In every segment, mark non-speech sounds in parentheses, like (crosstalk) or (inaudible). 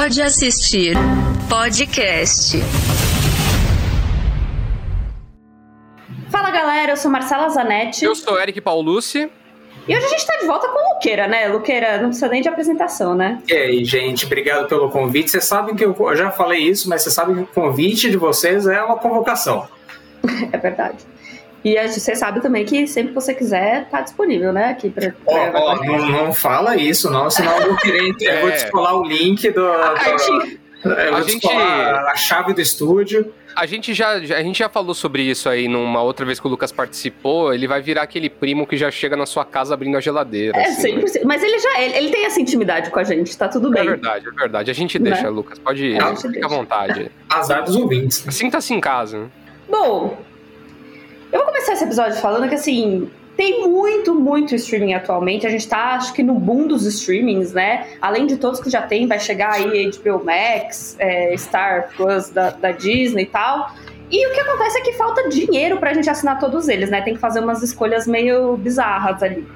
Pode assistir podcast. Fala galera, eu sou Marcela Zanetti. Eu sou Eric Paulucci. E hoje a gente tá de volta com o Luqueira, né? Luqueira, não precisa nem de apresentação, né? E aí, gente, obrigado pelo convite. Vocês sabem que eu, eu já falei isso, mas vocês sabem que o convite de vocês é uma convocação. (laughs) é verdade. E você sabe também que sempre que você quiser, tá disponível, né? Aqui pra. pra oh, oh, não, não, fala isso, não, senão eu vou querer. (laughs) é. Eu vou descolar o link do. A do, eu a gente a chave do estúdio. A gente já a gente já falou sobre isso aí numa outra vez que o Lucas participou. Ele vai virar aquele primo que já chega na sua casa abrindo a geladeira. É, assim, 100%. Né? Mas ele já ele, ele, tem essa intimidade com a gente, tá tudo bem. É verdade, é verdade. A gente deixa, né? Lucas. Pode é, ficar à vontade. Azar dos ouvintes. Sinta-se em casa. Bom, eu vou começar esse episódio falando que assim, tem muito, muito streaming atualmente. A gente tá, acho que, no boom dos streamings, né? Além de todos que já tem, vai chegar aí HBO Max, é, Star Plus da, da Disney e tal. E o que acontece é que falta dinheiro pra gente assinar todos eles, né? Tem que fazer umas escolhas meio bizarras ali.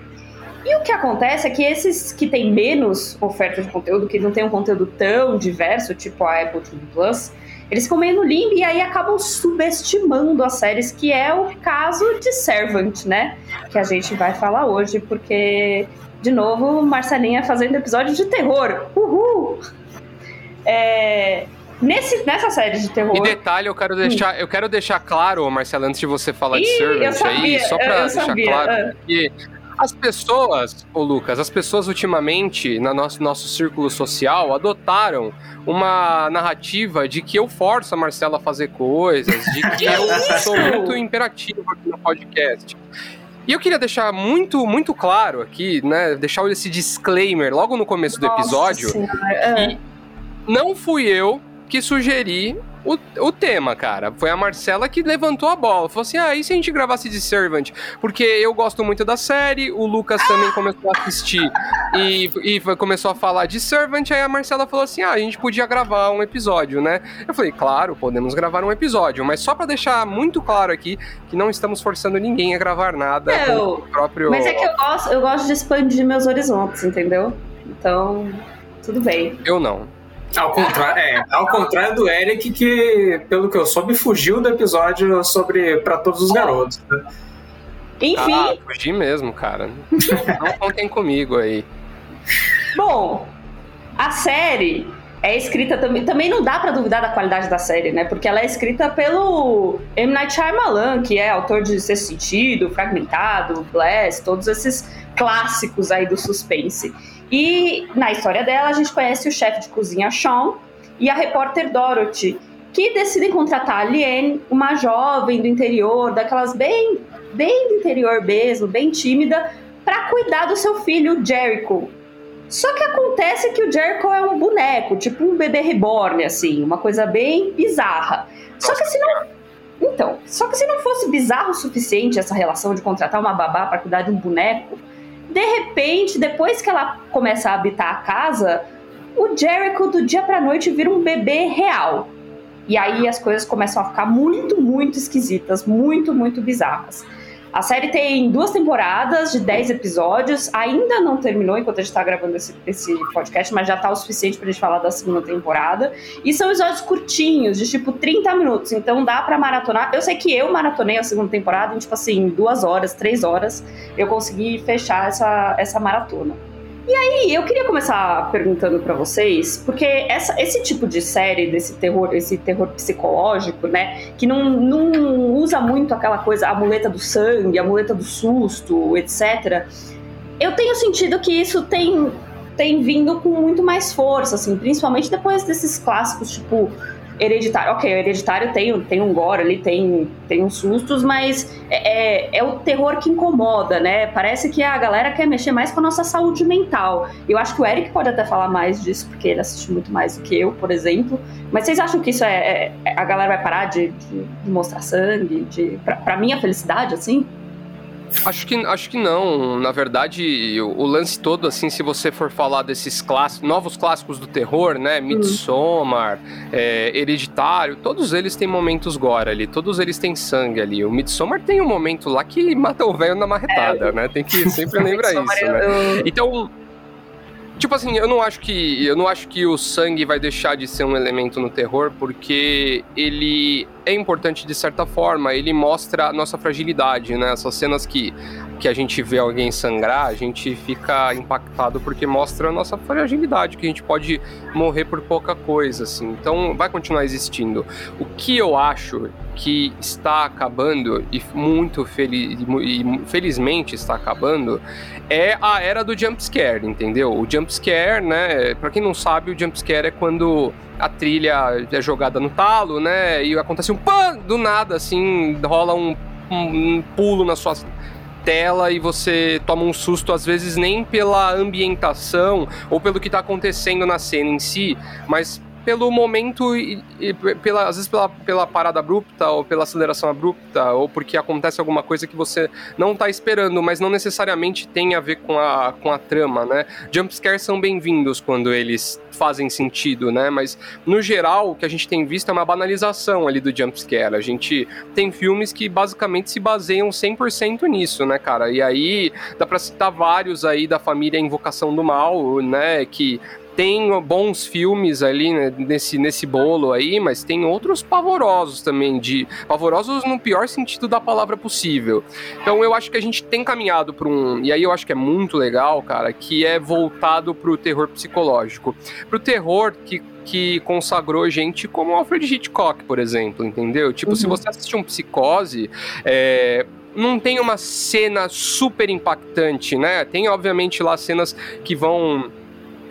E o que acontece é que esses que têm menos oferta de conteúdo, que não tem um conteúdo tão diverso, tipo a Apple TV Plus, eles ficam meio no limbo e aí acabam subestimando as séries, que é o caso de Servant, né? Que a gente vai falar hoje, porque, de novo, Marcelinha fazendo episódio de terror. Uhul! É, Nesse, nessa série de terror. E detalhe, eu quero deixar, eu quero deixar claro, Marcela, antes de você falar Ih, de Servant aí, só pra deixar claro é. que as pessoas, ô Lucas, as pessoas ultimamente, no nosso, nosso círculo social, adotaram uma narrativa de que eu forço a Marcela a fazer coisas, de (laughs) que eu sou muito imperativo aqui no podcast. E eu queria deixar muito, muito claro aqui, né? Deixar esse disclaimer logo no começo do episódio. É. Não fui eu que sugeri o, o tema, cara. Foi a Marcela que levantou a bola. Falou assim: ah, e se a gente gravasse de Servant? Porque eu gosto muito da série, o Lucas também começou a assistir e, e começou a falar de Servant. Aí a Marcela falou assim: ah, a gente podia gravar um episódio, né? Eu falei: claro, podemos gravar um episódio, mas só para deixar muito claro aqui que não estamos forçando ninguém a gravar nada. Eu, próprio... Mas é que eu gosto, eu gosto de expandir meus horizontes, entendeu? Então, tudo bem. Eu não. Ao contrário, é, ao contrário do Eric, que, pelo que eu soube, fugiu do episódio sobre para todos os garotos. Né? Enfim. Ah, fugi mesmo, cara. Não contem comigo aí. Bom, a série é escrita também. Também não dá para duvidar da qualidade da série, né? Porque ela é escrita pelo M. Night Shyamalan, que é autor de Sexto Sentido, Fragmentado, Blast, todos esses clássicos aí do suspense. E na história dela, a gente conhece o chefe de cozinha Sean e a repórter Dorothy, que decidem contratar a Liane, uma jovem do interior, daquelas bem, bem do interior mesmo, bem tímida, para cuidar do seu filho Jericho. Só que acontece que o Jericho é um boneco, tipo um bebê reborn, assim, uma coisa bem bizarra. Só que se não. Então, só que se não fosse bizarro o suficiente essa relação de contratar uma babá para cuidar de um boneco, de repente, depois que ela começa a habitar a casa, o Jericho do dia pra noite vira um bebê real. E aí as coisas começam a ficar muito, muito esquisitas, muito, muito bizarras. A série tem duas temporadas de 10 episódios, ainda não terminou enquanto a gente está gravando esse, esse, podcast, mas já tá o suficiente pra gente falar da segunda temporada. E são episódios curtinhos, de tipo 30 minutos, então dá para maratonar. Eu sei que eu maratonei a segunda temporada em tipo assim, duas horas, três horas, eu consegui fechar essa, essa maratona. E aí, eu queria começar perguntando para vocês, porque essa, esse tipo de série, desse terror, esse terror psicológico, né, que não, não usa muito aquela coisa, a muleta do sangue, a muleta do susto, etc. Eu tenho sentido que isso tem, tem vindo com muito mais força, assim, principalmente depois desses clássicos, tipo Hereditário, ok, o Hereditário tem, tem um gore ali, tem, tem uns sustos, mas é, é, é, o terror que incomoda, né? Parece que a galera quer mexer mais com a nossa saúde mental. Eu acho que o Eric pode até falar mais disso, porque ele assiste muito mais do que eu, por exemplo. Mas vocês acham que isso é. é a galera vai parar de, de, de mostrar sangue? De, pra, pra minha felicidade, assim? Acho que, acho que não. Na verdade, o, o, lance todo, assim, se você for falar desses clássicos, novos clássicos do terror, né? Hum. Midsommar, é, Hereditário, todos eles têm momentos gore ali, todos eles têm sangue ali. O Midsommar tem um momento lá que mata o velho na marretada, é. né? Tem que sempre (laughs) lembrar isso, né? Então Tipo assim, eu não acho que eu não acho que o sangue vai deixar de ser um elemento no terror, porque ele é importante de certa forma, ele mostra a nossa fragilidade, né? Essas cenas que, que a gente vê alguém sangrar, a gente fica impactado porque mostra a nossa fragilidade, que a gente pode morrer por pouca coisa, assim. Então vai continuar existindo. O que eu acho que está acabando, e muito feliz, e felizmente está acabando, é a era do jumpscare, entendeu? O jumpscare, né? Pra quem não sabe, o jumpscare é quando a trilha é jogada no talo, né? E acontece um pã do nada, assim, rola um, um, um pulo na sua tela e você toma um susto, às vezes nem pela ambientação ou pelo que está acontecendo na cena em si, mas pelo momento e, e, pela, às vezes pela, pela parada abrupta ou pela aceleração abrupta ou porque acontece alguma coisa que você não está esperando, mas não necessariamente tem a ver com a, com a trama, né? Jumpscares são bem-vindos quando eles fazem sentido, né? Mas no geral o que a gente tem visto é uma banalização ali do jumpscare. A gente tem filmes que basicamente se baseiam 100% nisso, né, cara? E aí dá para citar vários aí da família Invocação do Mal, né, que tem bons filmes ali né, nesse, nesse bolo aí, mas tem outros pavorosos também, de pavorosos no pior sentido da palavra possível. Então eu acho que a gente tem caminhado para um, e aí eu acho que é muito legal, cara, que é voltado para o terror psicológico, para o terror que que consagrou gente como Alfred Hitchcock, por exemplo, entendeu? Tipo, uhum. se você assistir um Psicose, é, não tem uma cena super impactante, né? Tem, obviamente, lá cenas que vão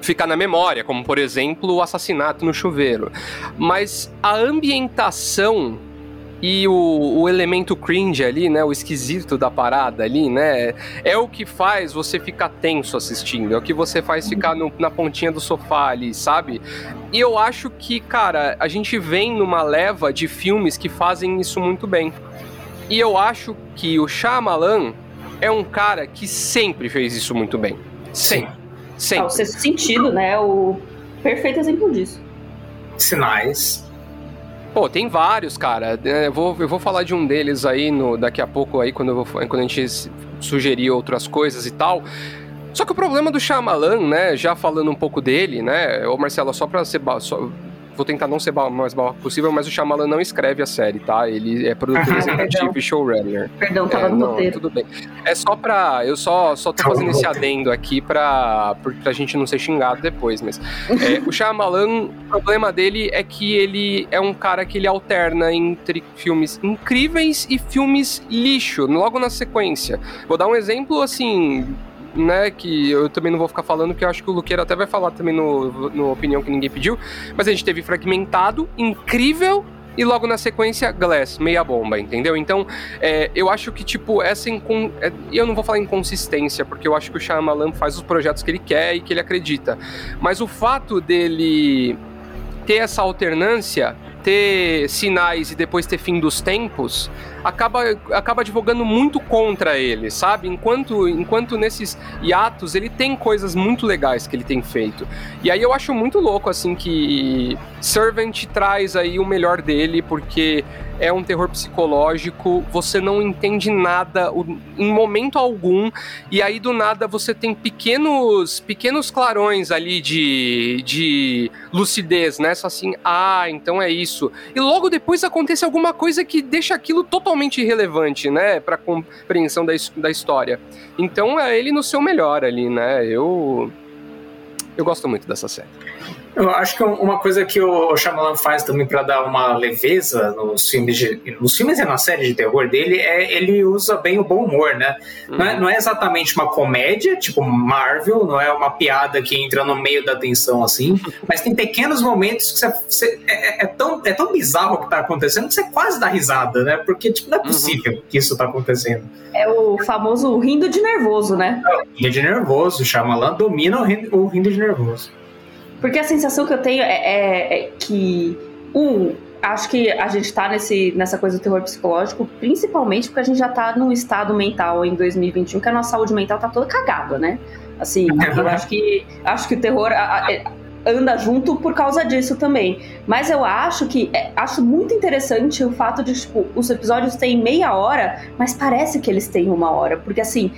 ficar na memória, como por exemplo o assassinato no chuveiro. Mas a ambientação e o, o, elemento cringe ali, né, o esquisito da parada ali, né, é o que faz você ficar tenso assistindo, é o que você faz ficar no, na pontinha do sofá ali, sabe? E eu acho que, cara, a gente vem numa leva de filmes que fazem isso muito bem. E eu acho que o Shyamalan é um cara que sempre fez isso muito bem. Sempre. Sempre. o sexto sentido, né? O perfeito exemplo disso. Sinais. Pô, tem vários, cara. É, eu vou, eu vou falar de um deles aí no, daqui a pouco, aí, quando, eu vou, quando a gente sugerir outras coisas e tal. Só que o problema do Shyamalan, né, já falando um pouco dele, né, ô Marcelo, só pra ser só, vou tentar não ser mais babaca possível, mas o Shyamalan não escreve a série, tá? Ele é produtor executivo e showrunner. Perdão, tava é, no não, Tudo bem. É só pra... Eu só, só tô fazendo esse adendo aqui pra, pra gente não ser xingado depois, mas... É, o Shyamalan, o problema dele é que ele é um cara que ele alterna entre filmes incríveis e filmes lixo, logo na sequência. Vou dar um exemplo, assim né, que eu também não vou ficar falando, que eu acho que o Luqueira até vai falar também no, no Opinião que Ninguém Pediu, mas a gente teve Fragmentado, incrível, e logo na sequência, Glass, meia bomba, entendeu? Então, é, eu acho que, tipo, essa incon... É, eu não vou falar inconsistência, porque eu acho que o Shyamalan faz os projetos que ele quer e que ele acredita. Mas o fato dele ter essa alternância, ter sinais e depois ter fim dos tempos, acaba, acaba advogando muito contra ele, sabe? Enquanto, enquanto nesses hiatos ele tem coisas muito legais que ele tem feito. E aí eu acho muito louco, assim, que Servant traz aí o melhor dele, porque é um terror psicológico, você não entende nada em momento algum, e aí do nada você tem pequenos pequenos clarões ali de, de lucidez, né? Só assim, ah, então é isso. E logo depois acontece alguma coisa que deixa aquilo totalmente irrelevante, né? Pra compreensão da, da história. Então é ele no seu melhor ali, né? Eu. Eu gosto muito dessa série. Eu acho que uma coisa que o Shyamalan faz também para dar uma leveza nos filmes, de, nos filmes e na série de terror dele é ele usa bem o bom humor, né? Uhum. Não, é, não, é, exatamente uma comédia, tipo Marvel, não é uma piada que entra no meio da tensão assim, (laughs) mas tem pequenos momentos que você, você é, é, é, tão, é tão bizarro o que tá acontecendo que você quase dá risada, né? Porque tipo, não é uhum. possível uhum. que isso tá acontecendo. É o famoso rindo de nervoso, né? É, rindo de nervoso, o Shyamalan domina o rindo, o rindo de nervoso. Porque a sensação que eu tenho é, é, é que, um, acho que a gente tá nesse, nessa coisa do terror psicológico, principalmente porque a gente já tá num estado mental em 2021 que a nossa saúde mental tá toda cagada, né? Assim, eu acho que, acho que o terror a, a, é, anda junto por causa disso também. Mas eu acho que é, acho muito interessante o fato de, tipo, os episódios têm meia hora, mas parece que eles têm uma hora. Porque assim,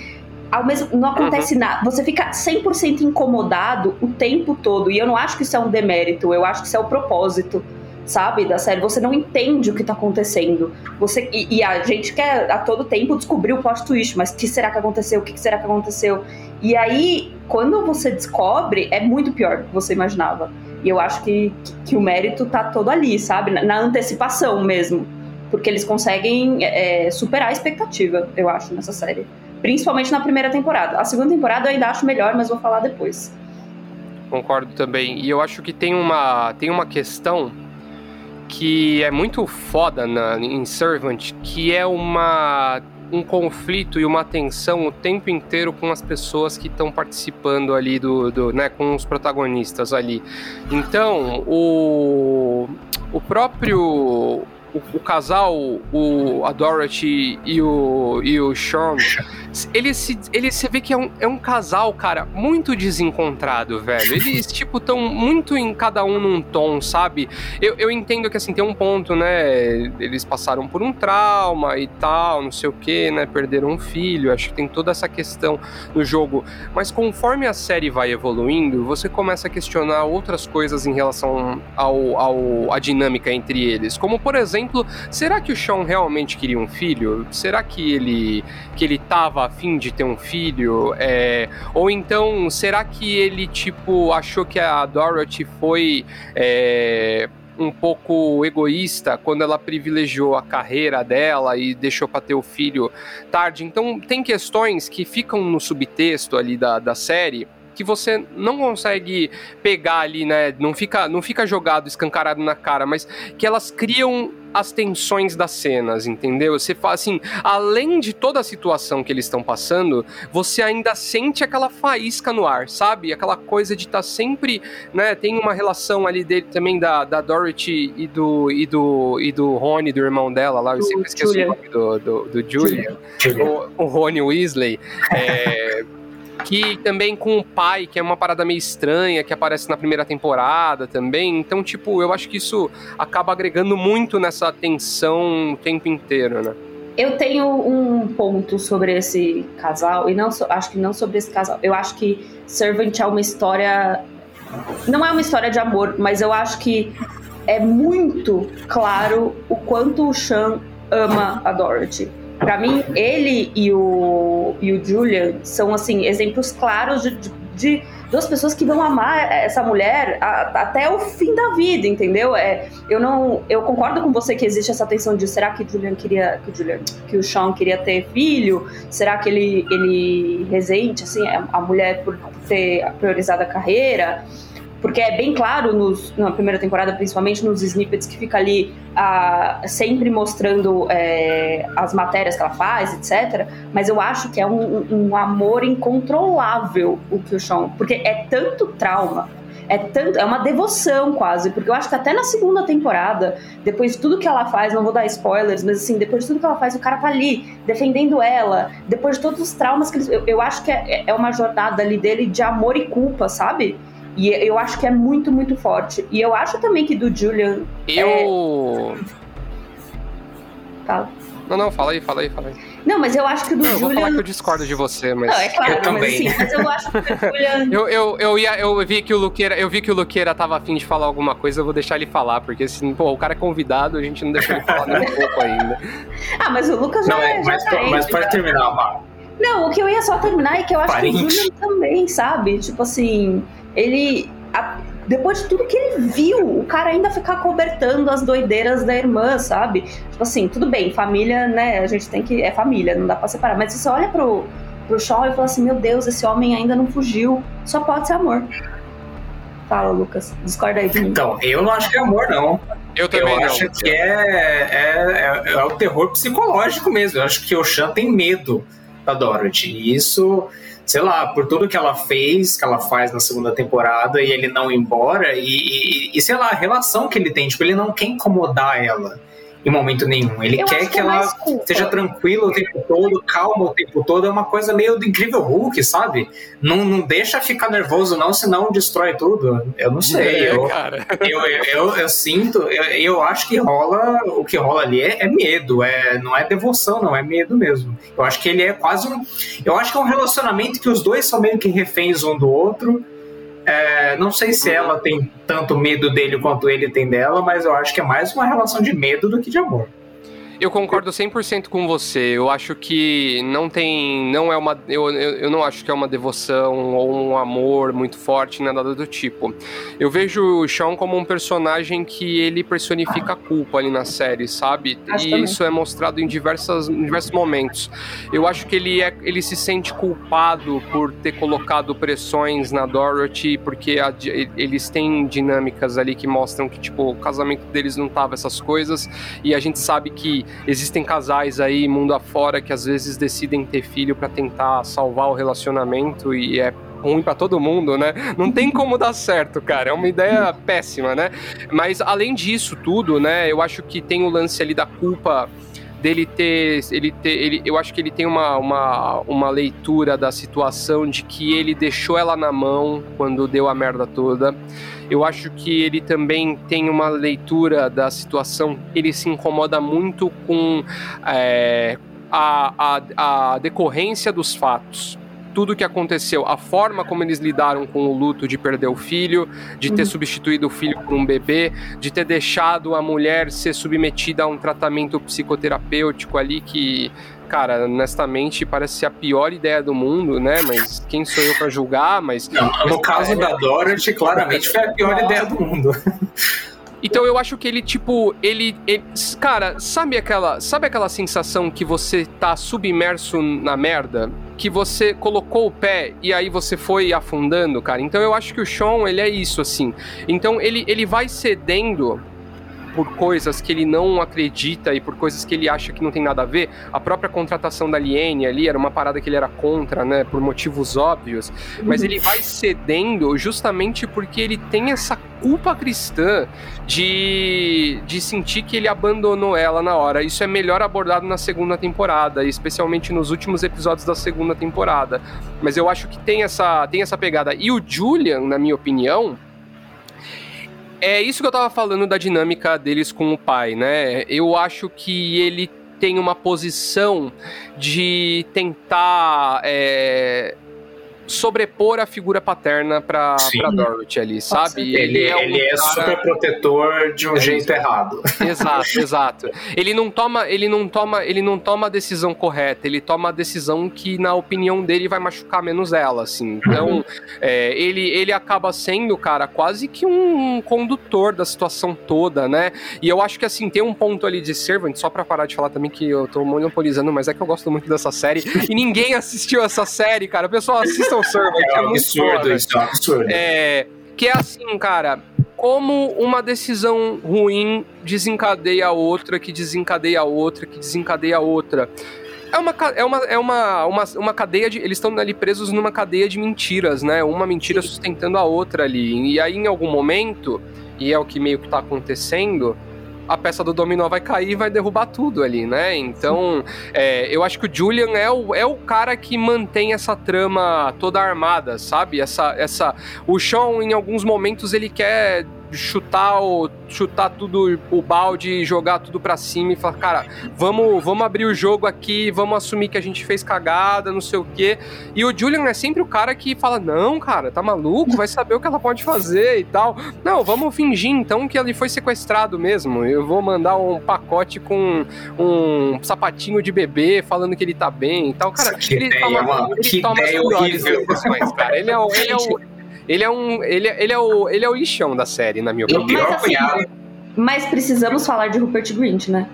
ao mesmo não acontece uhum. nada. Você fica 100% incomodado o tempo todo. E eu não acho que isso é um demérito, eu acho que isso é o propósito sabe, da série. Você não entende o que tá acontecendo. Você e, e, a gente quer a todo tempo descobrir o plot twist, mas o que será que aconteceu? O que será que aconteceu? E aí, quando você descobre, é muito pior do que você imaginava. E eu acho que, que, que o mérito tá todo ali, sabe? Na, na antecipação mesmo. Porque eles conseguem é, superar a expectativa, eu acho, nessa série. Principalmente na primeira temporada. A segunda temporada eu ainda acho melhor, mas vou falar depois. Concordo também. E eu acho que tem uma, tem uma questão que é muito foda na, em Servant, que é uma um conflito e uma tensão o tempo inteiro com as pessoas que estão participando ali do, do, né, com os protagonistas ali. Então, o, o próprio o, o, casal, o, a Dorothy e o, e o Sean, ele se, ele, você vê que é um, é um casal, cara, muito desencontrado, velho. Eles, (laughs) tipo, tão muito em cada um num tom, sabe? Eu, eu entendo que, assim, tem um ponto, né? Eles passaram por um trauma e tal, não sei o que, né? Perderam um filho, acho que tem toda essa questão no jogo. Mas conforme a série vai evoluindo, você começa a questionar outras coisas em relação ao, ao a dinâmica entre eles. Como, por exemplo, será que o Sean realmente queria um filho? Será que ele, que ele tava afim de ter um filho? É, ou então, será que ele, tipo, achou que a Dorothy foi. É, um pouco egoísta quando ela privilegiou a carreira dela e deixou para ter o filho tarde. Então, tem questões que ficam no subtexto ali da, da série que você não consegue pegar ali, né? Não fica, não fica jogado, escancarado na cara, mas que elas criam as tensões das cenas, entendeu? Você fala assim, além de toda a situação que eles estão passando, você ainda sente aquela faísca no ar, sabe? Aquela coisa de estar tá sempre, né? Tem uma relação ali dele também da, da Dorothy e do, e do e do Rony, do irmão dela lá, eu sempre esqueço o nome do, do, do Julian, Julian. O, o Rony Weasley. É, (laughs) que também com o pai, que é uma parada meio estranha, que aparece na primeira temporada também. Então, tipo, eu acho que isso acaba agregando muito nessa tensão o tempo inteiro, né? Eu tenho um ponto sobre esse casal, e não so, acho que não sobre esse casal. Eu acho que Servant é uma história. Não é uma história de amor, mas eu acho que é muito claro o quanto o Sean ama a Dorothy. Para mim, ele e o, e o Julian são, assim, exemplos claros de, de, de duas pessoas que vão amar essa mulher a, até o fim da vida, entendeu? É, eu não, eu concordo com você que existe essa tensão de será que Julian queria, que Julian, que o Sean queria ter filho? Será que ele, ele resente assim a mulher por ter priorizado a carreira? Porque é bem claro nos, na primeira temporada, principalmente nos snippets que fica ali uh, sempre mostrando é, as matérias que ela faz, etc. Mas eu acho que é um, um amor incontrolável o que o Sean, porque é tanto trauma, é tanto, é uma devoção quase, porque eu acho que até na segunda temporada, depois de tudo que ela faz, não vou dar spoilers, mas assim, depois de tudo que ela faz, o cara tá ali defendendo ela, depois de todos os traumas que eles, eu, eu acho que é, é uma jornada ali dele de amor e culpa, sabe? E eu acho que é muito, muito forte. E eu acho também que do Julian. Eu. É... Fala. Não, não, fala aí, fala aí, fala aí. Não, mas eu acho que do não, Julian. Eu vou falar que eu discordo de você, mas. Não, é claro, eu mas também. assim, mas eu acho que o Julian. (laughs) eu, eu, eu, ia, eu vi que o Luqueira, eu vi que o Luqueira tava afim de falar alguma coisa, eu vou deixar ele falar, porque assim, pô, o cara é convidado, a gente não deixa ele falar nem um (laughs) pouco ainda. Ah, mas o Lucas já. Não, é, já mas, tá mas pode terminar, Mar. Não, o que eu ia só terminar é que eu acho Parente. que o Julian também, sabe? Tipo assim, ele. A, depois de tudo que ele viu, o cara ainda ficar cobertando as doideiras da irmã, sabe? Tipo assim, tudo bem, família, né? A gente tem que. É família, não dá pra separar. Mas você olha pro, pro Shaw e fala assim: meu Deus, esse homem ainda não fugiu. Só pode ser amor. Fala, Lucas. Discorda aí de mim. Então, eu não acho que é amor, não. Eu também eu não. acho que é, é, é, é, o terror psicológico mesmo. Eu acho que o Chan tem medo da Dorothy. E isso sei lá, por tudo que ela fez, que ela faz na segunda temporada e ele não ir embora, e, e, e, sei lá, a relação que ele tem, tipo, ele não quer incomodar ela. Em momento nenhum. Ele Eu quer que, que é ela culpa. esteja tranquila o tempo todo, calma o tempo todo. É uma coisa meio do incrível Hulk, sabe? Não, não deixa ficar nervoso, não, senão destrói tudo. Eu não sei. É, eu, eu, eu, eu, eu sinto, eu, eu acho que rola, o que rola ali é, é medo, é, não é devoção, não, é medo mesmo. Eu acho que ele é quase um. Eu acho que é um relacionamento que os dois são meio que reféns um do outro. É, não sei se ela tem tanto medo dele quanto ele tem dela, mas eu acho que é mais uma relação de medo do que de amor. Eu concordo 100% com você. Eu acho que não tem. Não é uma. Eu, eu, eu não acho que é uma devoção ou um amor muito forte, nada do tipo. Eu vejo o Sean como um personagem que ele personifica a culpa ali na série, sabe? Acho e também. isso é mostrado em, diversas, em diversos momentos. Eu acho que ele, é, ele se sente culpado por ter colocado pressões na Dorothy, porque a eles têm dinâmicas ali que mostram que, tipo, o casamento deles não tava essas coisas. E a gente sabe que existem casais aí, mundo afora, que às vezes decidem ter filho pra tentar salvar o relacionamento e é ruim pra todo mundo, né? Não tem (laughs) como dar certo, cara. É uma ideia péssima, né? Mas além disso tudo, né? Eu acho que tem o lance ali da culpa dele ter, ele ter, ele, eu acho que ele tem uma, uma, uma leitura da situação de que ele deixou ela na mão quando deu a merda toda. Eu acho que ele também tem uma leitura da situação. Ele se incomoda muito com é, a, a, a decorrência dos fatos. Tudo que aconteceu, a forma como eles lidaram com o luto de perder o filho, de ter Uhum. substituído o filho por um bebê, de ter deixado a mulher ser submetida a um tratamento psicoterapêutico ali que, cara, honestamente parece ser a pior ideia do mundo, né? Mas quem sou eu pra julgar? Mas Não, no caso da Dorothy, claramente foi a pior ideia do mundo. Então eu acho que ele, tipo, ele, ele- Cara, sabe aquela. Sabe aquela sensação que você tá submerso na merda? Que você colocou o pé e aí você foi afundando, cara? Então eu acho que o Sean, ele é isso, assim. Então ele, ele vai cedendo por coisas que ele não acredita e por coisas que ele acha que não tem nada a ver. A própria contratação da Liene ali era uma parada que ele era contra, né? Por motivos óbvios. Mas ele vai cedendo justamente porque ele tem essa culpa cristã de, de sentir que ele abandonou ela na hora. Isso é melhor abordado na segunda temporada, especialmente nos últimos episódios da segunda temporada. Mas eu acho que tem essa, tem essa pegada. E o Julian, na minha opinião, é isso que eu tava falando da dinâmica deles com o pai, né? Eu acho que ele tem uma posição de tentar é, sobrepor a figura paterna pra, Sim. pra Dorothy ali, sabe? certeza. Ele, um ele é cara- super protetor de um É jeito errado. (laughs) Exato, exato. Ele não toma, ele não toma, ele não toma a decisão correta. Ele toma a decisão que, na opinião dele, vai machucar menos ela, assim. Então, é, ele, ele acaba sendo, cara, quase que um condutor da situação toda, né? E eu acho que assim tem um ponto ali de Servant, só pra parar de falar também que eu tô monopolizando, mas é que eu gosto muito dessa série e ninguém assistiu essa série, cara. Pessoal, Servant, É é, um absurdo foda. isso, é um absurdo. É, que é assim, cara, como uma decisão ruim desencadeia outra, que desencadeia a outra, que desencadeia a outra. É uma, é uma, é uma, uma, uma cadeia de. Eles estão ali presos numa cadeia de mentiras, né? Uma mentira sustentando a outra ali. E aí, em algum momento, e é o que meio que tá acontecendo, a peça do dominó vai cair e vai derrubar tudo ali, né? Então, é, eu acho que o Julian é o, é o cara que mantém essa trama toda armada, sabe? Essa, essa, o Sean, em alguns momentos, ele quer chutar o, chutar tudo o balde e jogar tudo pra cima e falar, cara, vamos, vamos abrir o jogo aqui, vamos assumir que a gente fez cagada, não sei o quê. E o Julian é sempre o cara que fala, não, cara, tá maluco, vai saber o que ela pode fazer e tal. Não, vamos fingir então que ele foi sequestrado mesmo. Eu vou mandar um pacote com um sapatinho de bebê falando que ele tá bem e tal. Cara, Que ele ideia, toma, mano, ele que toma as ideia melhores decisões, cara. Ele é, o- ele é o (laughs) ele é um. Ele, é- ele, é o, ele é o lixão da série, na minha o opinião. pior Mas assim. Mas precisamos falar de Rupert Grint, né?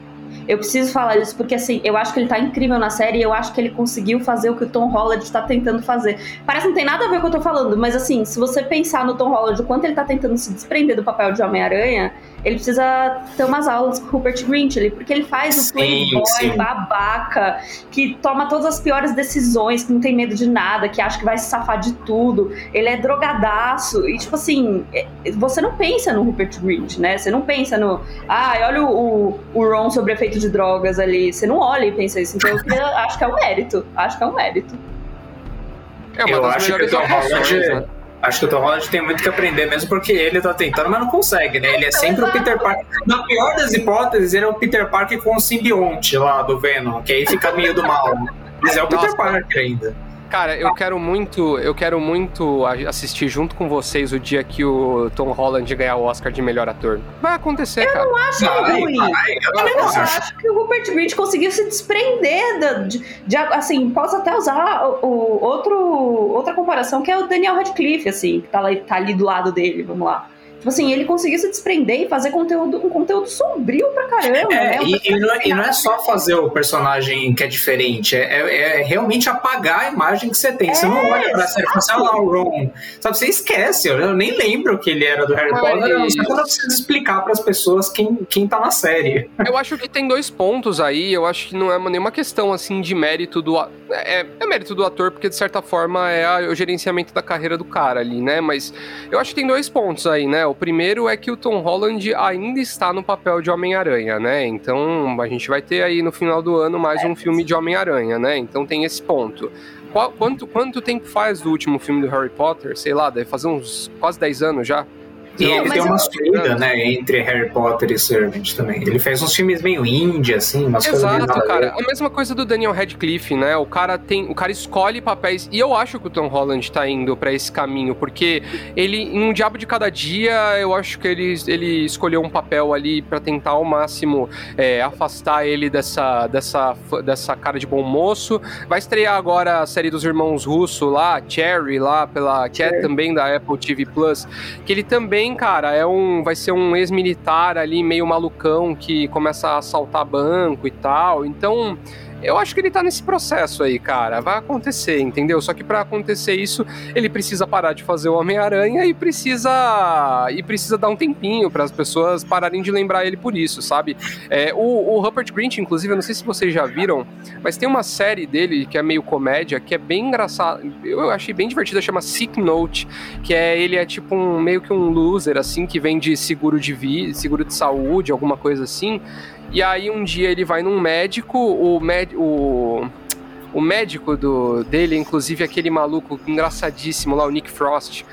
Eu preciso falar isso porque, assim, eu acho que ele tá incrível na série e eu acho que ele conseguiu fazer o que o Tom Holland tá tentando fazer. Parece que não tem nada a ver com o que eu tô falando, mas, assim, se você pensar no Tom Holland, o quanto ele tá tentando se desprender do papel de Homem-Aranha, ele precisa ter umas aulas com o Rupert Grint ali, porque ele faz o playboy sim. babaca, que toma todas as piores decisões, que não tem medo de nada, que acha que vai se safar de tudo. Ele é drogadaço. E, tipo assim, é, você não pensa no Rupert Grint, né? Você não pensa no. Ah, olha o, o Ron sobre efeito de drogas ali. Você não olha e pensa isso. Então, eu acho que é um mérito. Acho que é um mérito. É uma eu das acho melhores que o né? Acho que o Tom Holland tem muito que aprender, mesmo porque ele tá tentando, mas não consegue, né? Ele é sempre o Peter Parker. Na pior das hipóteses, ele é o Peter Parker com o simbionte lá do Venom, que aí fica meio do mal. Mas é o Peter Nossa. Parker ainda. Cara, eu quero muito, eu quero muito assistir junto com vocês o dia que o Tom Holland ganhar o Oscar de melhor ator. Vai acontecer, eu cara. Não acho vai, ruim. Vai, eu, eu não acho. acho que o Rupert Grint conseguiu se desprender de, de assim, posso até usar o, o, outro, outra comparação que é o Daniel Radcliffe, assim, que tá, lá, tá ali do lado dele, vamos lá. Tipo assim, ele conseguiu se desprender e fazer conteúdo, um conteúdo sombrio pra caramba. É, né? e, e, não é, e, não é, só fazer o personagem que é diferente, é, é, é realmente apagar a imagem que você tem. É, você não olha pra série e fala assim, lá o Ron. Sabe, você esquece, eu nem lembro que ele era do Harry Potter, Mas... você não precisa explicar para as pessoas quem, quem tá na série. Eu acho que tem dois pontos aí, eu acho que não é nenhuma questão assim de mérito do. É, é mérito do ator, porque de certa forma é a, o gerenciamento da carreira do cara ali, né? Mas eu acho que tem dois pontos aí, né? O primeiro é que o Tom Holland ainda está no papel de Homem-Aranha, né? Então a gente vai ter aí no final do ano mais um filme de Homem-Aranha, né? Então tem esse ponto. Qual, quanto, quanto tempo faz do último filme do Harry Potter? Sei lá, deve fazer uns quase 10 anos já. E ele tem uma subida, né, entre Harry Potter e Servant também. Ele fez uns filmes meio indie, assim, umas Exato, coisas Exato, cara. A mesma coisa do Daniel Radcliffe, né? O cara tem, o cara escolhe papéis e eu acho que o Tom Holland tá indo para esse caminho, porque ele em um Diabo de Cada Dia, eu acho que ele, ele escolheu um papel ali para tentar ao máximo é, afastar ele dessa, dessa, dessa cara de bom moço. Vai estrear agora a série dos irmãos Russo lá, Cherry lá pela que é também da Apple TV Plus, que ele também também, cara, é um, vai ser um ex-militar ali, meio malucão, que começa a assaltar banco e tal. Então, eu acho que ele tá nesse processo aí, cara. Vai acontecer, entendeu? Só que para acontecer isso, ele precisa parar de fazer o Homem-Aranha e precisa e precisa dar um tempinho para as pessoas pararem de lembrar ele por isso, sabe? É, o, o Rupert Grint, inclusive, eu não sei se vocês já viram, mas tem uma série dele que é meio comédia, que é bem engraçada. Eu achei bem divertida, chama Sick Note, que é ele é tipo um meio que um loser assim que vende seguro de vida, seguro de saúde, alguma coisa assim. E aí um dia ele vai num médico, o, med, o, o médico do, dele, inclusive aquele maluco engraçadíssimo lá, o Nick Frost,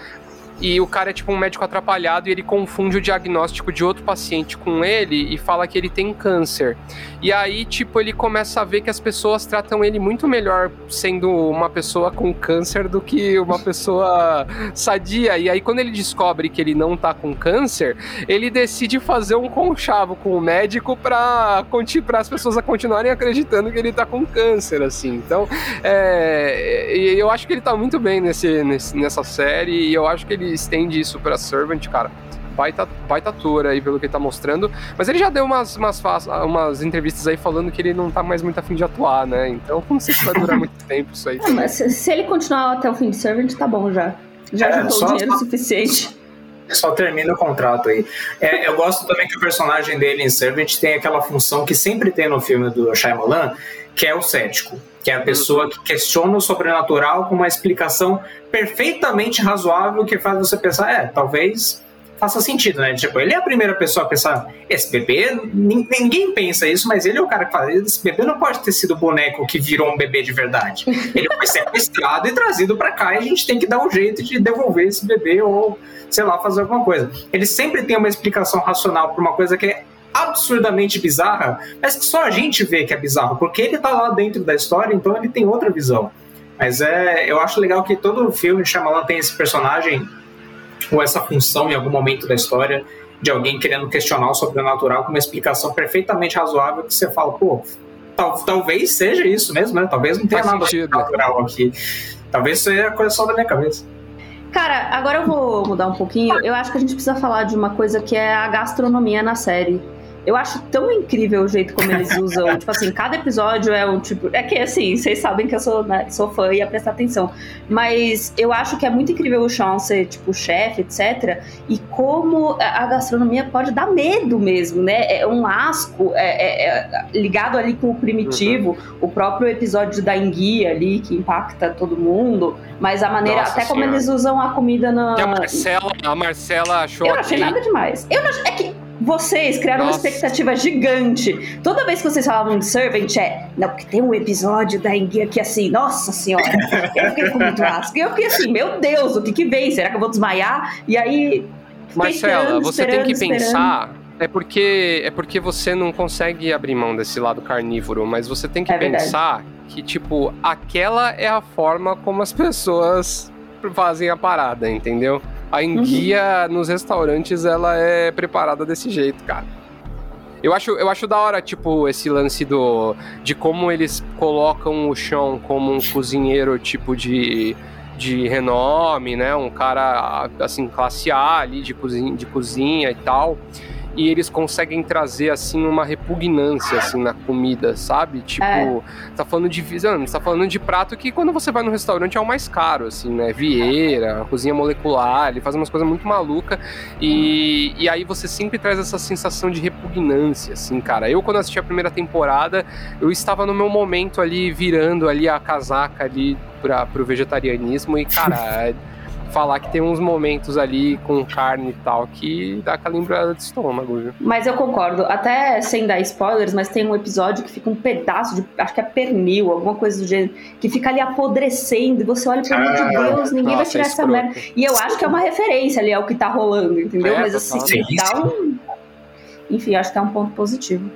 e o cara é tipo um médico atrapalhado e ele confunde o diagnóstico de outro paciente com ele e fala que ele tem câncer. E aí, tipo, ele começa a ver que as pessoas tratam ele muito melhor sendo uma pessoa com câncer do que uma pessoa sadia. E aí, quando ele descobre que ele não tá com câncer, ele decide fazer um conchavo com o médico pra, pra as pessoas a continuarem acreditando que ele tá com câncer, assim. Então, é, eu acho que ele tá muito bem nesse, nesse, nessa série e eu acho que ele estende isso pra Servant, cara, baita, baita ator aí pelo que ele tá mostrando. Mas ele já deu umas, umas, umas entrevistas aí falando que ele não tá mais muito afim de atuar, né? Então não sei se vai durar muito tempo isso aí. Ah, mas se, ele continuar até o fim de Servant, tá bom já. Já é, juntou o dinheiro só... suficiente. Só termina o contrato aí. É, eu gosto também que o personagem dele em Servant tem aquela função que sempre tem no filme do Shyamalan, que é o cético que é a pessoa que questiona o sobrenatural com uma explicação perfeitamente razoável que faz você pensar, é, talvez faça sentido, né? Tipo, ele é a primeira pessoa a pensar, esse bebê, ninguém pensa isso, mas ele é o cara que fala, esse bebê não pode ter sido o boneco que virou um bebê de verdade. Ele foi sequestrado e trazido para cá e a gente tem que dar um jeito de devolver esse bebê ou, sei lá, fazer alguma coisa. Ele sempre tem uma explicação racional para uma coisa que é absurdamente bizarra, mas que só a gente vê que é bizarro, porque ele tá lá dentro da história, então ele tem outra visão. Mas é, eu acho legal que todo filme Shyamalan tem esse personagem ou essa função em algum momento da história de alguém querendo questionar o sobrenatural com uma explicação perfeitamente razoável que você fala, pô, tal, talvez seja isso mesmo, né? Talvez não tenha Faz nada sentido. natural aqui. Talvez seja coisa só da minha cabeça. Cara, agora eu vou mudar um pouquinho. Eu acho que a gente precisa falar de uma coisa que é a gastronomia na série Eu acho tão incrível o jeito como eles (laughs) usam. tipo assim, cada episódio é um tipo. É que assim, vocês sabem que eu sou, né, sou fã e ia prestar atenção. Mas eu acho que é muito incrível o Sean ser, tipo, chefe, etc. E como a gastronomia pode dar medo mesmo, né? É um asco é, é, é ligado ali com o primitivo. Uhum. O próprio episódio da enguia ali, que impacta todo mundo. Mas a maneira, Nossa até senhora. como eles usam a comida na. Que a Marcela, a Marcela achou. Eu não achei nada demais. Eu não, é que vocês criaram Nossa. uma expectativa gigante. Toda vez que vocês falavam de Servant, é. Não, porque tem um episódio da Enguia que assim, nossa senhora, eu fiquei com muito asco. E eu fiquei assim, meu Deus, o que que vem? Será que eu vou desmaiar? E aí. Marcela, você tem que esperando. pensar. É porque, é porque você não consegue abrir mão desse lado carnívoro, mas você tem que é pensar verdade. que, tipo, aquela é a forma como as pessoas fazem a parada, entendeu? A enguia uhum. nos restaurantes, ela é preparada desse jeito, cara. Eu acho, eu acho da hora, tipo, esse lance do de como eles colocam o chão como um cozinheiro, tipo, de, de renome, né? Um cara, assim, classe A ali, de cozinha, de cozinha e tal e eles conseguem trazer assim uma repugnância assim na comida, sabe? Tipo, é. tá falando de visão, tá falando de prato que quando você vai no restaurante é o mais caro, assim, né? Vieira, cozinha molecular, ele faz umas coisas muito malucas e, e aí você sempre traz essa sensação de repugnância, assim, cara. Eu quando assisti a primeira temporada, eu estava no meu momento ali virando ali a casaca ali para pro vegetarianismo e cara, (laughs) falar que tem uns momentos ali com carne e tal que dá aquela lembrada de estômago, viu? Mas eu concordo, até sem dar spoilers, mas tem um episódio que fica um pedaço de, acho que é pernil, alguma coisa do gênero, que fica ali apodrecendo e você olha, pelo amor de Deus, ninguém nossa, vai tirar essa merda. E eu acho que é uma referência ali ao que tá rolando, entendeu? É, mas assim, dá um. Enfim, acho que é um ponto positivo.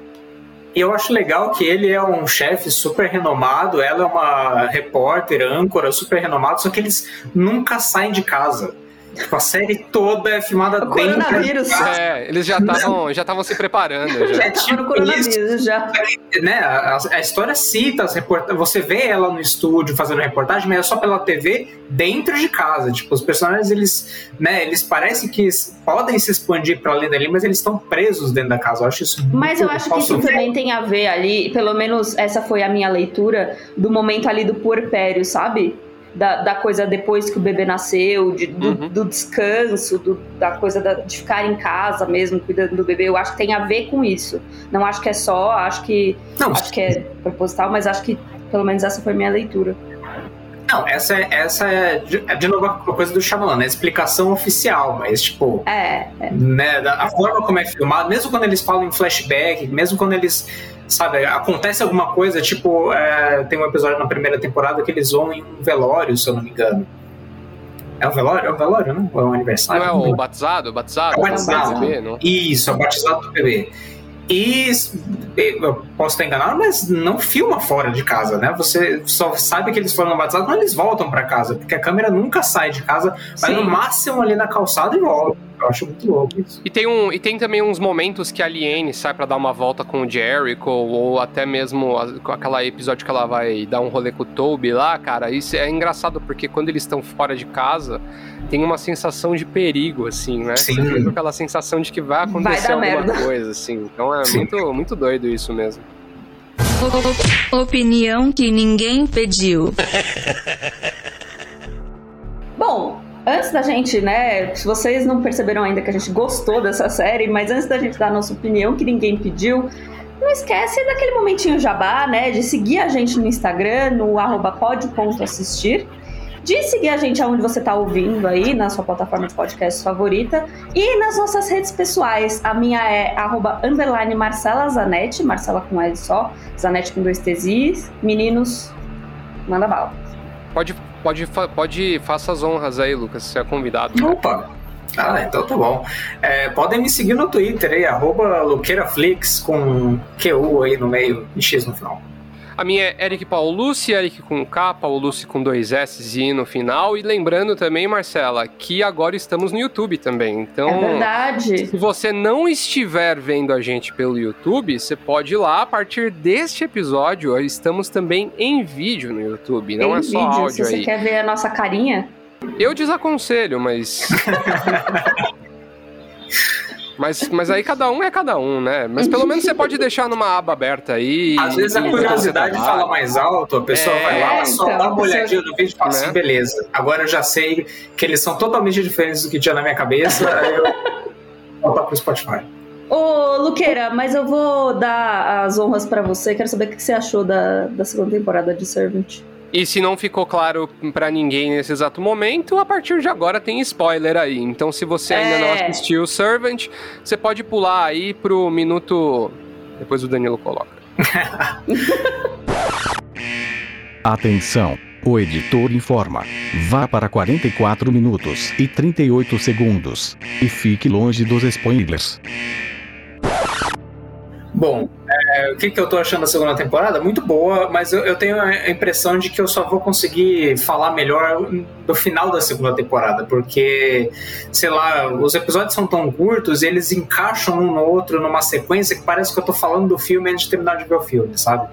E eu acho legal que ele é um chefe super renomado, ela é uma repórter, âncora super renomada, só que eles nunca saem de casa. Tipo, a série toda é filmada o dentro. Coronavírus. É, eles já estavam já estavam se preparando. Já, já tipo no coronavírus, já. Né, a, a, história cita as reportagens. Você vê ela no estúdio fazendo reportagem, mas é só pela TV dentro de casa. Tipo, os personagens, eles, né, eles parecem que podem se expandir para além dali, mas eles estão presos dentro da casa. Eu acho isso Mas eu acho que isso ver. também tem a ver ali, pelo menos essa foi a minha leitura, do momento ali do puerpério, sabe? Da, da coisa depois que o bebê nasceu, de, do, uhum. do, descanso, do, da coisa da, de ficar em casa mesmo, cuidando do bebê. Eu acho que tem a ver com isso. Não acho que é só, acho que Não, acho que é proposital, mas acho que pelo menos essa foi minha leitura. Não, essa é, essa é de, é de novo a coisa do Shyamalan, né? Explicação oficial, mas tipo. É. é. Né, a forma como é filmado, mesmo quando eles falam em flashback, mesmo quando eles sabe, acontece alguma coisa, tipo, é, tem um episódio na primeira temporada que eles vão em um velório, se eu não me engano. É um velório? É um velório, não? Ou é um aniversário? Não é o batizado? O batizado? É o batizado. Bebê, não? Isso, é o batizado do bebê. E eu posso estar enganado, mas não filma fora de casa, né? Você só sabe que eles foram batizados quando eles voltam para casa, porque a câmera nunca sai de casa, vai no máximo ali na calçada e volta. Eu acho muito louco isso. E tem, um, e tem também uns momentos que a Liane sai para dar uma volta com o Jericho, ou até mesmo com aquele episódio que ela vai dar um rolê com o Toby lá, cara. Isso é engraçado porque quando eles estão fora de casa, tem uma sensação de perigo, assim, né? Sim. Você fica com aquela sensação de que vai acontecer vai alguma merda. coisa, assim. Então é muito, muito doido isso mesmo. Opinião que ninguém pediu. (laughs) Bom, Antes da gente, né? Se vocês não perceberam ainda que a gente gostou dessa série, mas antes da gente dar a nossa opinião, que ninguém pediu, não esquece daquele momentinho jabá, né? De seguir a gente no Instagram, no pod.assistir. De seguir a gente aonde você está ouvindo aí, na sua plataforma de podcast favorita. E nas nossas redes pessoais. A minha é arroba underline Marcela Zanetti, Marcela com L só, Zanetti com dois T's. Meninos, manda bala. Pode Pode, pode faça as honras aí, Lucas, se é convidado. Opa! Ah, então tá bom. É, podem me seguir no Twitter aí, arroba LuqueiraFlix, com QU aí no meio e X no final. A minha é Eric Paulucci, Eric com K, Paulucci com dois S e no final. E lembrando também, Marcela, que agora estamos no YouTube também. Então, é verdade. se você não estiver vendo a gente pelo YouTube, você pode ir lá. A partir deste episódio, estamos também em vídeo no YouTube, não em é só vídeo. áudio se aí. Você quer ver a nossa carinha? Eu desaconselho, mas. (laughs) Mas, mas aí cada um é cada um, né? Mas pelo menos você pode deixar numa aba aberta aí. Às vezes a e- curiosidade e- fala mais alto, a pessoa É, vai lá, só então, dá uma você- olhadinha no vídeo e fala assim, Né? beleza, agora eu já sei que eles são totalmente diferentes do que tinha na minha cabeça, aí eu vou voltar pro Spotify. Ô, Luqueira, mas eu vou dar as honras pra você. Quero saber o que você achou da, da segunda temporada de Servant. E se não ficou claro pra ninguém nesse exato momento, a partir de agora tem spoiler aí. Então, se você ainda não É. assistiu Servant, você pode pular aí pro minuto. Depois o Danilo coloca. (laughs) Atenção! O editor informa. Vá para 44 minutos e 38 segundos. E fique longe dos spoilers. Bom, é, o que, que eu tô achando da segunda temporada? Muito boa, mas eu, eu tenho a impressão de que eu só vou conseguir falar melhor do final da segunda temporada, porque, sei lá, os episódios são tão curtos e eles encaixam um no outro numa sequência que parece que eu tô falando do filme antes de terminar de ver o filme, sabe?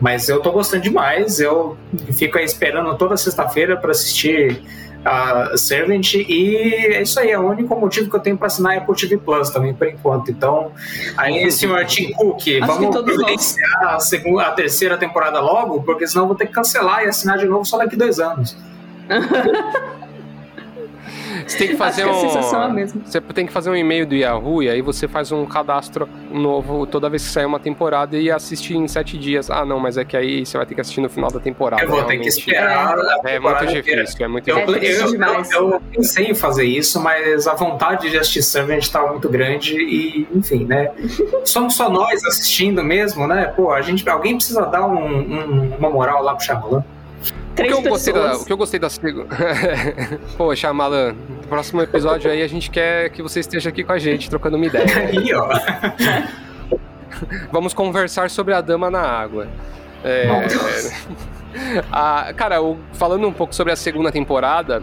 Mas eu tô gostando demais, eu fico aí esperando toda sexta-feira para assistir a Servant e é isso aí, é o único motivo que eu tenho para assinar a Apple TV Plus também por enquanto. Então, aí, senhor Tim Cook, vamos providenciar a, segunda, a terceira temporada logo, porque senão eu vou ter que cancelar e assinar de novo só daqui dois anos. (laughs) Você tem que fazer Acho que a um. sensação é a mesma. Você tem que fazer um e-mail do Yahoo e aí você faz um cadastro novo toda vez que sair uma temporada e assiste em sete dias. Ah, não, mas é que aí você vai ter que assistir no final da temporada. eu vou ter que esperar. a É muito inteira. difícil, é muito Eu, É difícil. eu- eu- demais. eu pensei em fazer isso, mas a vontade de assistir Servant estava muito grande e, enfim, né? (laughs) Somos só nós assistindo mesmo, né? Pô, a gente, alguém precisa dar um- um- uma moral lá pro Shyamalan. O que, eu da, o que eu gostei da segunda. Poxa, Malan, próximo episódio aí a gente quer que você esteja aqui com a gente, trocando uma ideia. (laughs) Aí, ó. Vamos conversar sobre a dama na água. É, (laughs) a- cara, o- falando um pouco sobre a segunda temporada,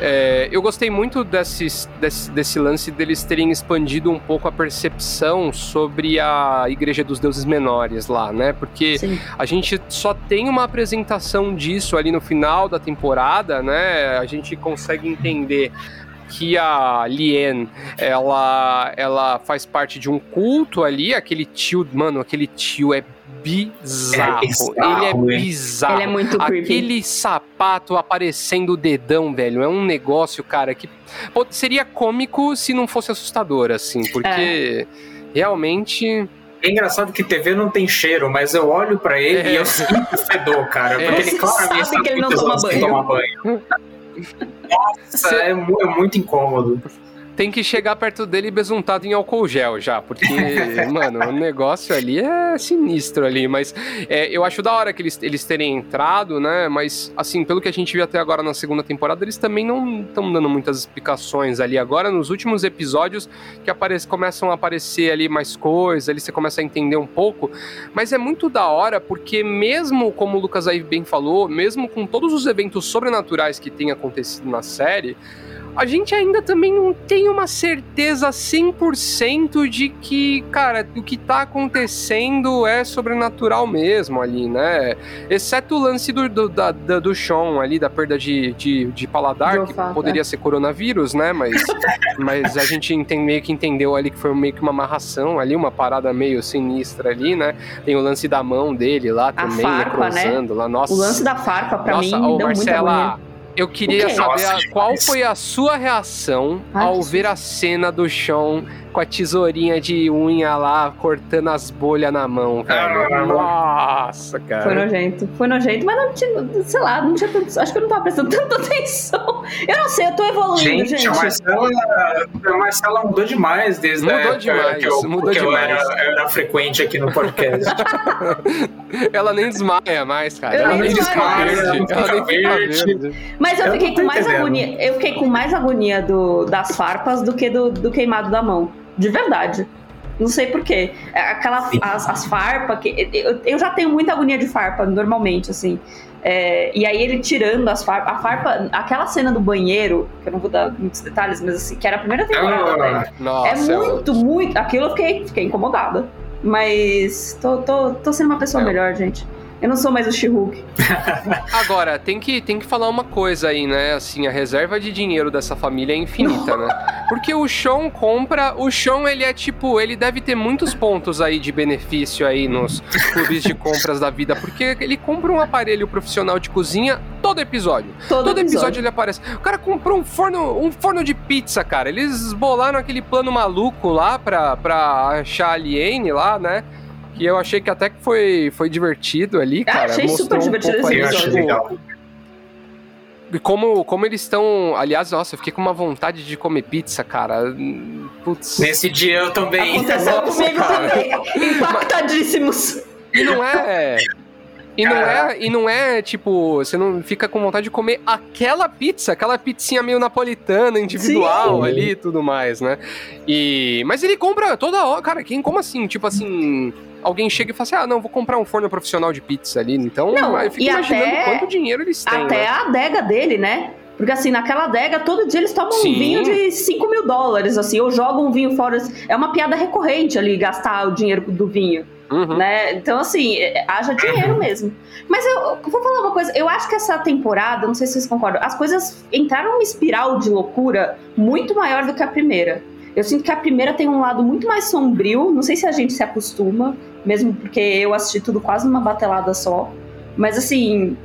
é, eu gostei muito desses- desse, desse lance deles terem expandido um pouco a percepção sobre a Igreja dos Deuses Menores lá, né? Porque Sim. a gente só tem uma apresentação disso ali no final da temporada, né? A gente consegue entender que a Lien, ela, ela faz parte de um culto ali, aquele tio, mano, aquele tio é bizarro. É bizarro, ele é hein? bizarro. Ele é muito creepy. Aquele sapato aparecendo o dedão, velho, é um negócio, cara, que pô, seria cômico se não fosse assustador, assim, porque realmente É engraçado que TV não tem cheiro, mas eu olho pra ele É. e eu sinto o fedor, cara. É. Porque Você ele claramente sabe que ele não toma banho. tomar banho. Nossa, é, é muito incômodo. Tem que chegar perto dele besuntado em álcool gel já, porque, (laughs) mano, o negócio ali é sinistro ali, mas é, eu acho da hora que eles, eles terem entrado, né, mas, assim, pelo que a gente viu até agora na segunda temporada, eles também não estão dando muitas explicações ali. Agora, nos últimos episódios que aparece, começam a aparecer ali mais coisas, ali você começa a entender um pouco, mas é muito da hora, porque mesmo, como o Lucas aí bem falou, mesmo com todos os eventos sobrenaturais que têm acontecido na série, a gente ainda também não tem uma certeza 100% de que, cara, o que tá acontecendo é sobrenatural mesmo ali, né? Exceto o lance do, do, da, da- do Sean ali, da perda de, de, de paladar, que poderia ser coronavírus, né? Mas, (laughs) mas a gente enten- meio que entendeu ali que foi meio que uma amarração ali, uma parada meio sinistra ali, né? Tem o lance da mão dele lá também, farpa, né? lá. Nossa, O lance da farpa, pra nossa, mim, ô, deu muita agonia. Eu queria saber Nossa, a- qual foi a sua reação ao ver a cena do Sean com a tesourinha de unha lá, cortando as bolhas na mão, velho. Ah. Nossa, Foi cara. nojento, foi nojento, mas não tinha, sei lá, não tinha tanto, acho que eu não tava prestando (laughs) tanta atenção. Eu não sei, eu tô evoluindo, Gente, gente. a Marcela, a Marcela mudou demais desde Mudou a época demais, que eu, mudou que eu demais. era, eu era frequente aqui no podcast. (laughs) Ela nem desmaia mais, cara. Eu ela nem verde. Ela nem verde. verde. Mas eu, Eu fiquei com mais entendendo. agonia, eu fiquei com mais agonia do, das farpas do que do, do queimado da mão. De verdade. Não sei porquê. Aquela, Sim. as, as farpas, que, eu, eu já tenho muita agonia de farpa, normalmente, assim. É, e aí ele tirando as farpas. A farpa, aquela cena do banheiro, que eu não vou dar muitos detalhes, mas assim, que era a primeira temporada. Ah, Nossa, é eu- muito, muito. Aquilo eu fiquei, fiquei incomodada. Mas tô, tô, tô sendo uma pessoa É. melhor, gente. Eu não sou mais o She-Hulk. (laughs) Agora, tem que, tem que falar uma coisa aí, né? Assim, a reserva de dinheiro dessa família é infinita, né? (laughs) Porque o Sean compra. O Sean, ele é tipo. Ele deve ter muitos pontos aí de benefício aí nos clubes de compras da vida. Porque ele compra um aparelho profissional de cozinha todo episódio. Todo, Todo episódio episódio. ele aparece. O cara comprou um forno, um forno de pizza, cara. Eles bolaram aquele plano maluco lá pra, pra achar a Aliene lá, né? Que eu achei que até que foi, foi divertido ali, Ah, cara. achei super Mostrou um divertido pouco esse achei episódio. tipo, legal. e como, como eles estão. Aliás, nossa, eu fiquei com uma vontade de comer pizza, cara. Putz. Nesse dia eu também. Aconteceu Nossa, comigo cara. também. Impactadíssimos. E não é. E não é, e não é tipo, você não fica com vontade de comer aquela pizza, aquela pizzinha meio napolitana, individual Sim. ali e tudo mais, né? E mas ele compra toda hora, cara, quem como assim? Tipo assim, alguém chega e fala assim: "Ah, não, vou comprar um forno profissional de pizza ali". Então, Não, eu fico imaginando até- quanto dinheiro eles têm. Até né? a adega dele, né? Porque assim, naquela adega, todo dia eles tomam Sim. um vinho de 5 mil dólares, assim, ou jogam um vinho fora. É uma piada recorrente ali, gastar o dinheiro do vinho, Uhum. né? Então, assim, é- haja dinheiro (clears throat) mesmo. Mas eu, eu vou falar uma coisa, eu acho que essa temporada, não sei se vocês concordam, as coisas entraram numa espiral de loucura muito maior do que a primeira. Eu sinto que a primeira tem um lado muito mais sombrio, não sei se a gente se acostuma, mesmo porque eu assisti tudo quase numa batelada só. Mas assim,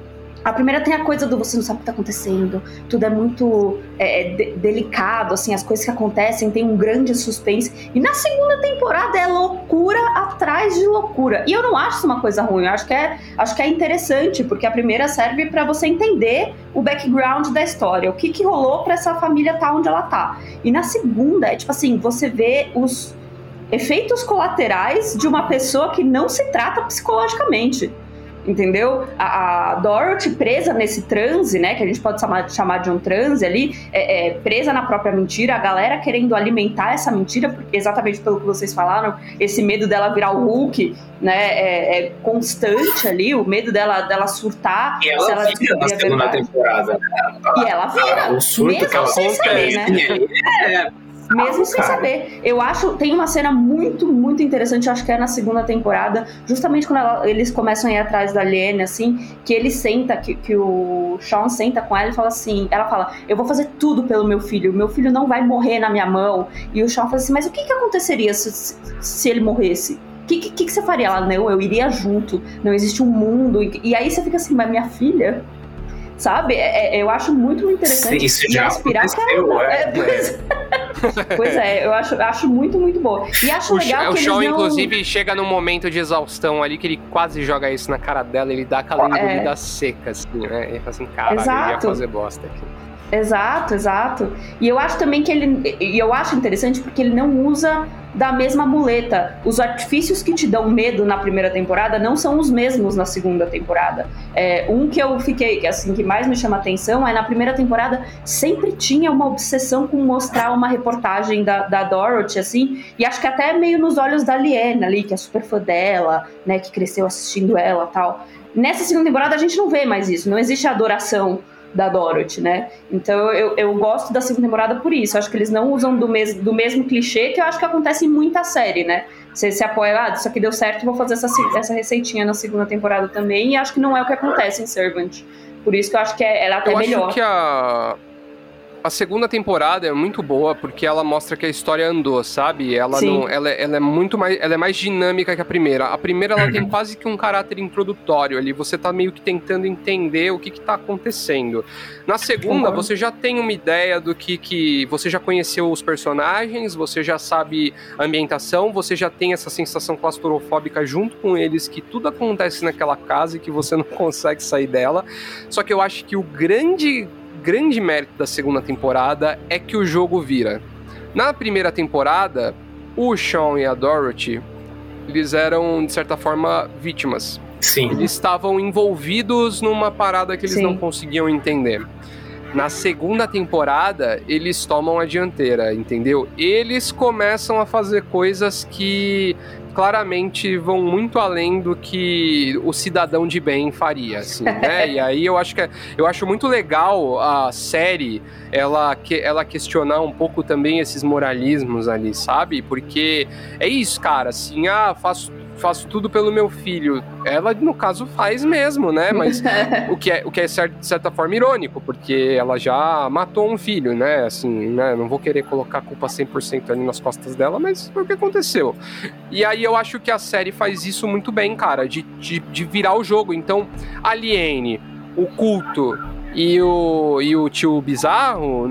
a primeira tem a coisa do você não sabe o que tá acontecendo, tudo é muito é, é, de- delicado, assim, as coisas que acontecem tem um grande suspense. E na segunda temporada é loucura atrás de loucura. E eu não acho isso uma coisa ruim, eu acho que é, acho que é interessante, porque a primeira serve pra você entender o background da história, o que, que rolou pra essa família tá onde ela tá. E na segunda, é tipo assim, você vê os efeitos colaterais de uma pessoa que não se trata psicologicamente. Entendeu? A, a Dorothy presa nesse transe, né? Que a gente pode chamar, chamar de um transe ali, é, é, presa na própria mentira, a galera querendo alimentar essa mentira, porque exatamente pelo que vocês falaram, esse medo dela virar o Hulk, né? É, é constante ali, o medo dela, dela surtar. E se ela ela vira na segunda temporada. né? E ela vira. O surto mesmo que ela sem saber, né? Mesmo sem cara. saber. Eu acho, tem uma cena muito, muito interessante, acho que é na segunda temporada, justamente quando ela- eles começam a ir atrás da Aliene, assim, que ele senta, que, que o Sean senta com ela e fala assim, ela fala, eu vou fazer tudo pelo meu filho, meu filho não vai morrer na minha mão. E o Sean fala assim, mas o que, que aconteceria se, se- se ele morresse? O que, que, que você faria? Ela, não, eu iria junto, não existe um mundo. E, e aí você fica assim, mas minha filha? Sabe? É- é- eu acho muito interessante. Isso E já a espiral que aconteceu, ela- é. (laughs) é, pois, pois é, eu acho, acho muito, muito boa. E acho O, legal o que Shaw, eles não... inclusive, chega num momento de exaustão ali que ele quase joga isso na cara dela, ele dá aquela É. engolida seca, assim, né? Ele fala assim, caralho, eu ia fazer bosta aqui. Exato, exato. E eu acho também que ele. E eu acho interessante porque ele não usa da mesma muleta. Os artifícios que te dão medo na primeira temporada não são os mesmos na segunda temporada. É, um que eu fiquei, assim, que mais me chama atenção é na primeira temporada sempre tinha uma obsessão com mostrar uma reportagem da, da Dorothy, assim, e acho que até meio nos olhos da Liane ali, que é super fã dela, né, que cresceu assistindo ela tal. Nessa segunda temporada a gente não vê mais isso, não existe adoração da Dorothy, né? Então eu, eu gosto da segunda temporada por isso. Acho que eles não usam do, mes do mesmo clichê que eu acho que acontece em muita série, né? Você se apoia, ah, isso aqui deu certo, vou fazer essa, essa receitinha na segunda temporada também. E acho que não é o que acontece em Servant. Por isso que eu acho que é, ela é até Eu melhor. acho que a. A segunda temporada é muito boa porque ela mostra que a história andou, sabe? Ela Sim. não, ela, ela é muito mais, ela é mais dinâmica que a primeira. A primeira ela tem (laughs) quase que um caráter introdutório ali. Você tá meio que tentando entender o que que tá acontecendo. Na segunda Concordo. você já tem uma ideia do que que você já conheceu os personagens, você já sabe a ambientação, você já tem essa sensação claustrofóbica junto com eles que tudo acontece naquela casa e que você (laughs) não consegue sair dela. Só que eu acho que o grande grande mérito da segunda temporada é que o jogo vira. Na primeira temporada, o Sean e a Dorothy, eles eram, de certa forma, vítimas. Sim. Eles estavam envolvidos numa parada que eles Sim. não conseguiam entender. Na segunda temporada, eles tomam a dianteira, entendeu? Eles começam a fazer coisas que claramente vão muito além do que o cidadão de bem faria, assim, (laughs) né? e aí eu acho que é- eu acho muito legal a série ela que ela questionar um pouco também esses moralismos ali, sabe? Porque é isso, cara, assim, ah, faço faço tudo pelo meu filho. Ela, no caso, faz mesmo, né? Mas (laughs) o que é, o que é cer- de certa forma irônico, porque ela já matou um filho, né? Assim, né? Não vou querer colocar a culpa 100% ali nas costas dela, mas foi o que aconteceu. E aí eu acho que a série faz isso muito bem, cara, de, de, de virar o jogo. Então, Aliene, o culto e o, e o tio bizarro,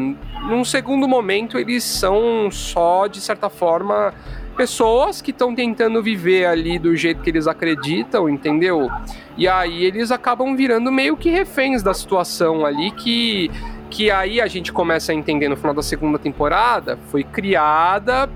num segundo momento, eles são só, de certa forma, pessoas que estão tentando viver ali do jeito que eles acreditam, entendeu? E aí eles acabam virando meio que reféns da situação ali que. Que aí a gente começa a entender no final da segunda temporada, foi criada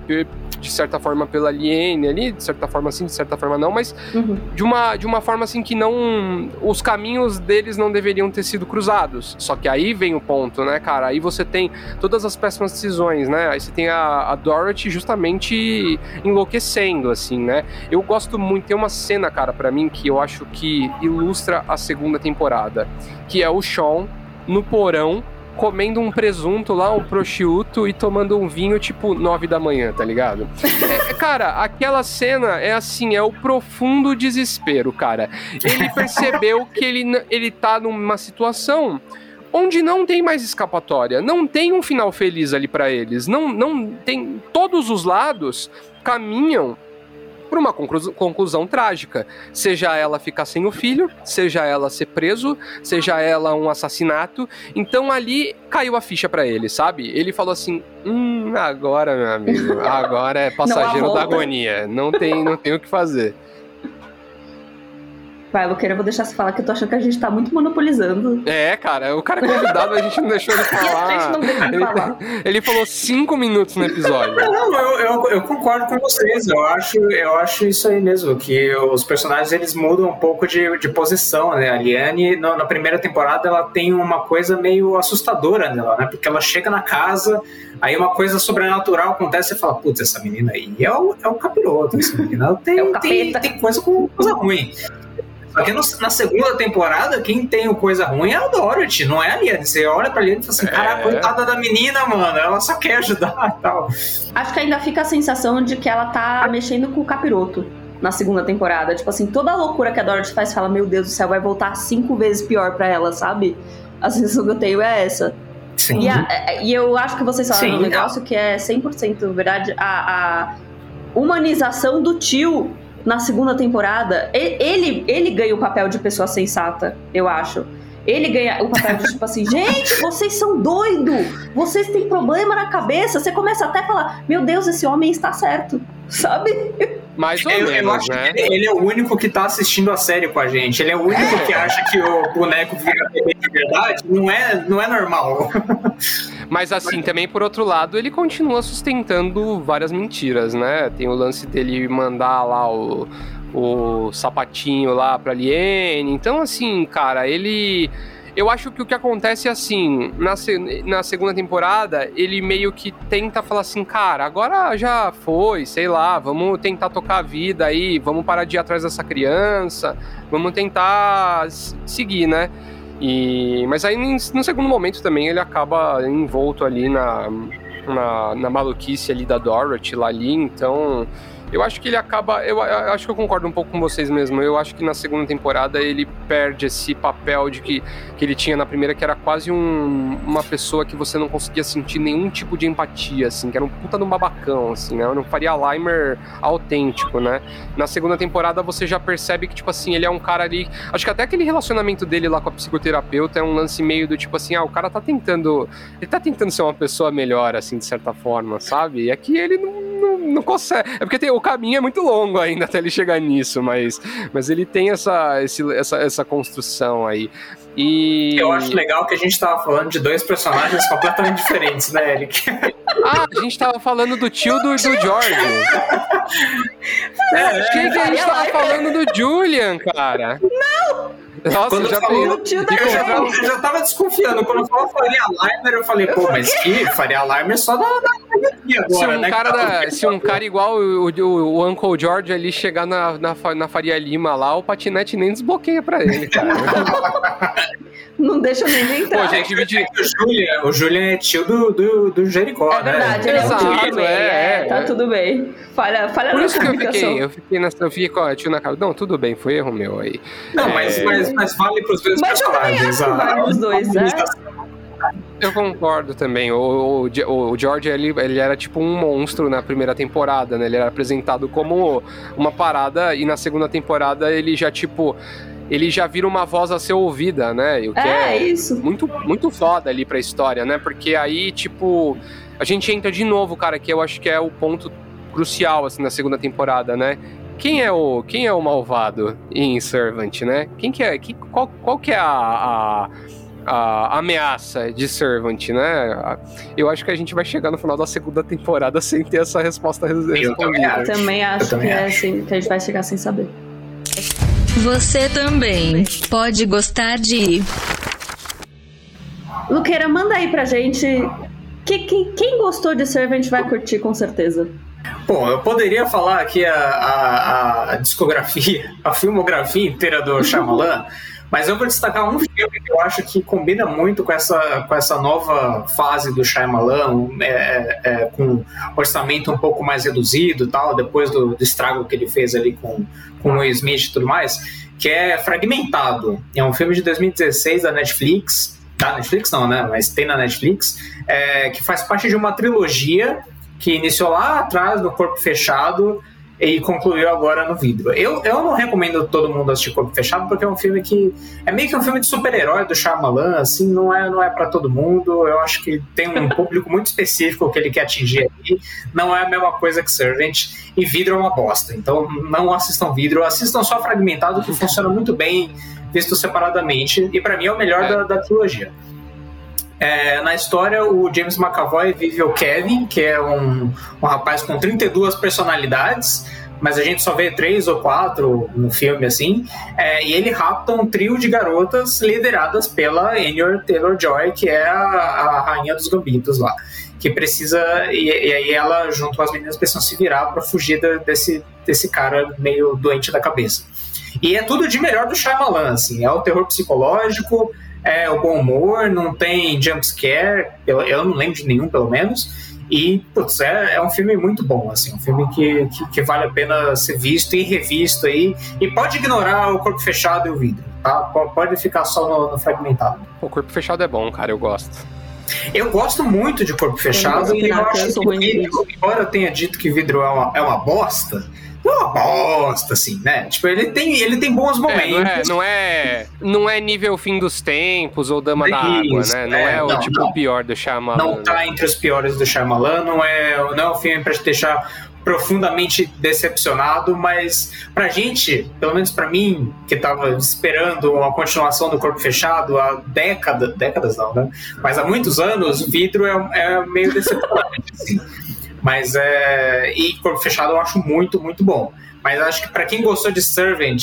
de certa forma pela Aliene ali, de certa forma sim, de certa forma não, mas Uhum. de uma, de uma forma assim que não. Os caminhos deles não deveriam ter sido cruzados. Só que aí vem o ponto, né, cara? Aí você tem todas as péssimas decisões, né? Aí você tem a, a Dorothy justamente enlouquecendo, assim, né? Eu gosto muito. Tem uma cena, cara, pra mim que eu acho que ilustra a segunda temporada, que é o Sean no porão. Comendo um presunto lá, um prosciutto e tomando um vinho tipo nove da manhã, tá ligado? (laughs) É, cara, aquela cena é assim, é o profundo desespero, cara. Ele percebeu que ele, ele tá numa situação onde não tem mais escapatória, não tem um final feliz ali pra eles, não, não tem todos os lados caminham por uma conclusão, conclusão trágica, seja ela ficar sem o filho, seja ela ser preso, seja ela um assassinato. Então ali caiu a ficha pra ele, sabe? Ele falou assim: "Hum, agora, meu amigo, (laughs) agora é passageiro da agonia, não tem, não tem o que fazer". Vai, Luqueira, eu vou deixar você falar que eu tô achando que a gente tá muito monopolizando. É, cara, o cara é convidado, a gente não deixou ele (laughs) E a gente falar. não deixa ele falar. (laughs) Ele falou cinco minutos no episódio. Não, eu, eu, eu concordo com vocês. Eu acho, eu acho isso aí mesmo, que os personagens eles mudam um pouco de, de posição, né? A Liane, no- na primeira temporada, ela tem uma coisa meio assustadora nela, né? Porque ela chega na casa, aí uma coisa sobrenatural acontece e fala, putz, essa menina aí é o, é o capiroto, essa menina ela (laughs) tem, É o tem, tem coisa com coisa ruim. Só que no- na segunda temporada, quem tem o coisa ruim é a Dorothy, não é a Liane. Você olha pra Liane e fala assim, caraca, coitada da menina, mano, ela só quer ajudar e tal. Acho que ainda fica a sensação de que ela tá mexendo com o capiroto na segunda temporada. Tipo assim, toda a loucura que a Dorothy faz, fala, meu Deus do céu, vai voltar cinco vezes pior pra ela, sabe? A sensação que eu tenho é essa. Sim. E, a- é- e eu acho que vocês falaram Sim, um negócio que é 100% verdade. A, a humanização do tio na segunda temporada. Ele, ele ganha o papel de pessoa sensata, eu acho. Ele ganha o papel de tipo assim, (laughs) gente, vocês são doidos, vocês têm problema na cabeça. Você começa até a falar, meu Deus, esse homem está certo, (laughs) sabe? Mais ou Eu, eu acho né? que ele, ele é o único que tá assistindo a série com a gente. Ele é o único que acha que o boneco vira bebê verdade. Não é, não é normal. Mas assim, também por outro lado, ele continua sustentando várias mentiras, né? Tem o lance dele mandar lá o, o sapatinho lá pra Liene. Então, assim, cara, ele. Eu acho que o que acontece é assim, na, se- na segunda temporada, ele meio que tenta falar assim, cara, agora já foi, sei lá, vamos tentar tocar a vida aí, vamos parar de ir atrás dessa criança, vamos tentar seguir, né? E, mas aí, no segundo momento também, ele acaba envolto ali na, na, na maluquice ali da Dorothy lá ali, então... Eu acho que ele acaba. Eu, eu acho que eu concordo um pouco com vocês mesmo. Eu acho que na segunda temporada ele perde esse papel de que, que ele tinha na primeira, que era quase um- uma pessoa que você não conseguia sentir nenhum tipo de empatia, assim, que era um puta de um babacão, assim, né? Era um Faria Limer autêntico, né? Na segunda temporada você já percebe que, tipo assim, ele é um cara ali. Acho que até aquele relacionamento dele lá com a psicoterapeuta é um lance meio do tipo assim, ah, o cara tá tentando. Ele tá tentando ser uma pessoa melhor, assim, de certa forma, sabe? E aqui ele não, não, não consegue. É porque tem, o caminho é muito longo ainda até ele chegar nisso, mas, mas ele tem essa, esse, essa, essa construção aí. E. Eu acho legal que a gente tava falando de dois personagens (laughs) completamente diferentes, né, Eric? Ah, a gente tava falando do tio do, do George. É, Achei que a gente tava falando do Julian, cara. Não! Nossa, Quando já falou- da Eu já, Carol. eu já tava desconfiando. Quando falou Faria Limer, eu falei, pô, mas que Faria Limer só na academia Se agora, um, né? cara tava- da- se um cara igual o, o- o Uncle George ali chegar na, na, na Faria Lima lá, o patinete nem desbloqueia pra ele, cara. (laughs) Não deixa nem nem Pô, entrar. gente, dividir. O Julian, o Julian é tio do, do, do Jericó, É verdade, né? ele é também. é, É, é, tá é. tudo bem. Falha, falha Por isso que eu fiquei, eu fiquei nessa, eu fiquei com a tio na cara. Não, tudo bem, foi erro meu aí. Não, mas, É. mas, mas vale pros dois Mas eu também personagens. acho que a- vale os dois, né? Eu concordo também. O, o, o George, ele, ele era tipo um monstro na primeira temporada, né? Ele era apresentado como uma parada e na segunda temporada ele já, tipo, ele já vira uma voz a ser ouvida, né? O que É, é, isso. muito, muito foda ali pra história, né? Porque aí, tipo, a gente entra de novo, cara, que eu acho que é o ponto crucial, assim, na segunda temporada, né? Quem é o, quem é o malvado em Servant, né? Quem que é, que, qual, qual que é a, a, a ameaça de Servant, né? Eu acho que a gente vai chegar no final da segunda temporada sem ter essa resposta res- também respondida. acho. Também acho também que é acho. assim, que a gente vai chegar sem saber. Você também pode gostar de Luqueira, manda aí pra gente. Que, que- quem gostou de Servant vai curtir com certeza. Bom, eu poderia falar aqui a, a, a discografia, a filmografia inteira do (laughs) Shyamalan, mas eu vou destacar um filme que eu acho que combina muito com essa, com essa nova fase do Shyamalan, um, é, é, com orçamento um pouco mais reduzido tal, depois do, do estrago que ele fez ali com, com o Will Smith e tudo mais, que é Fragmentado. É um filme de 2016 da Netflix, da Netflix não, né, mas tem na Netflix, é, que faz parte de uma trilogia que iniciou lá atrás no Corpo Fechado e concluiu agora no vidro. Eu, eu não recomendo todo mundo assistir Corpo Fechado porque é um filme que é meio que um filme de super-herói do Shyamalan, assim, não é não é para todo mundo. Eu acho que tem um (laughs) público muito específico que ele quer atingir ali. Não é a mesma coisa que Servant e vidro é uma bosta. Então não assistam vidro, assistam só fragmentado que funciona muito bem visto separadamente e para mim é o melhor É. da, da trilogia. É, na história, o James McAvoy vive o Kevin, que é um, um rapaz com 32 personalidades, mas a gente só vê três ou quatro no filme, assim. É, e ele rapta um trio de garotas lideradas pela Anya Taylor-Joy, que é a, a rainha dos gambitos lá. Que precisa... E, e aí ela, junto com as meninas, precisam se virar para fugir desse, desse cara meio doente da cabeça. E é tudo de melhor do Shyamalan, assim. É o terror psicológico, é o bom humor, não tem jumpscare, eu, eu não lembro de nenhum, pelo menos. E, putz, é, é um filme muito bom, assim, um filme que, que, que vale a pena ser visto e revisto aí. E pode ignorar o corpo fechado e o vidro, tá? Po- Pode ficar só no, no fragmentado. O corpo fechado é bom, cara, eu gosto. Eu gosto muito de corpo fechado e eu acho que vidro, embora eu tenha dito que vidro é uma, é uma bosta, não é uma bosta, assim, né? Tipo, ele tem, ele tem bons É, não, é, momentos. não, é, não é nível fim dos tempos ou dama da água, Isso, né? Não é, é, o não, tipo não. pior do Shyamalan. não tá entre os piores do Shyamalan, não é, não é um filme pra te deixar profundamente decepcionado, mas pra gente, pelo menos pra mim, que tava esperando uma continuação do Corpo Fechado há décadas, décadas não, né? Mas há muitos anos, Vidro é, é meio decepcionante, assim. Mas é... E Corpo Fechado eu acho muito, muito bom. Mas acho que pra quem gostou de Servant,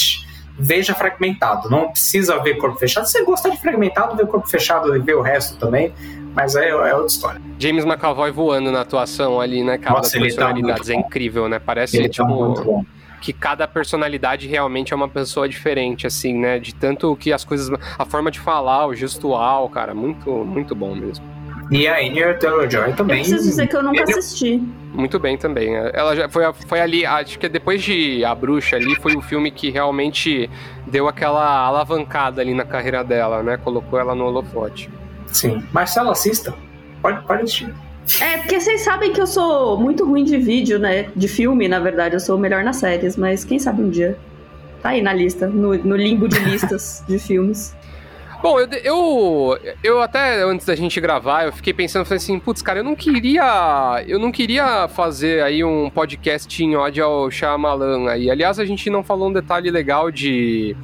veja Fragmentado. Não precisa ver Corpo Fechado. Se você gostar de Fragmentado, vê Corpo Fechado e vê o resto também. Mas é, é outra história. James McAvoy voando na atuação ali, né, cara, Nossa, das tá é incrível, né? Parece, Ele tá muito tipo, bom. que cada personalidade realmente é uma pessoa diferente, assim, né? De tanto que as coisas. A forma de falar, o gestual, cara, muito, muito bom mesmo. E a Anya Taylor-Joy Eu também. preciso dizer que eu nunca assisti. Muito bem também. Ela já foi, foi ali, acho que depois de A Bruxa ali, foi o filme que realmente deu aquela alavancada ali na carreira dela, né? Colocou ela no holofote. Sim. Marcelo, assista. Pode, pode assistir. É, porque vocês sabem que eu sou muito ruim de vídeo, né? De filme, na verdade. Eu sou melhor nas séries, mas quem sabe um dia. Tá aí na lista, no, no limbo de listas (laughs) de filmes. Bom, eu, eu, eu até antes da gente gravar, eu fiquei pensando, falei assim, putz, cara, eu não queria, eu não queria fazer aí um podcast em ódio ao Shyamalan aí. Aliás, a gente não falou um detalhe legal de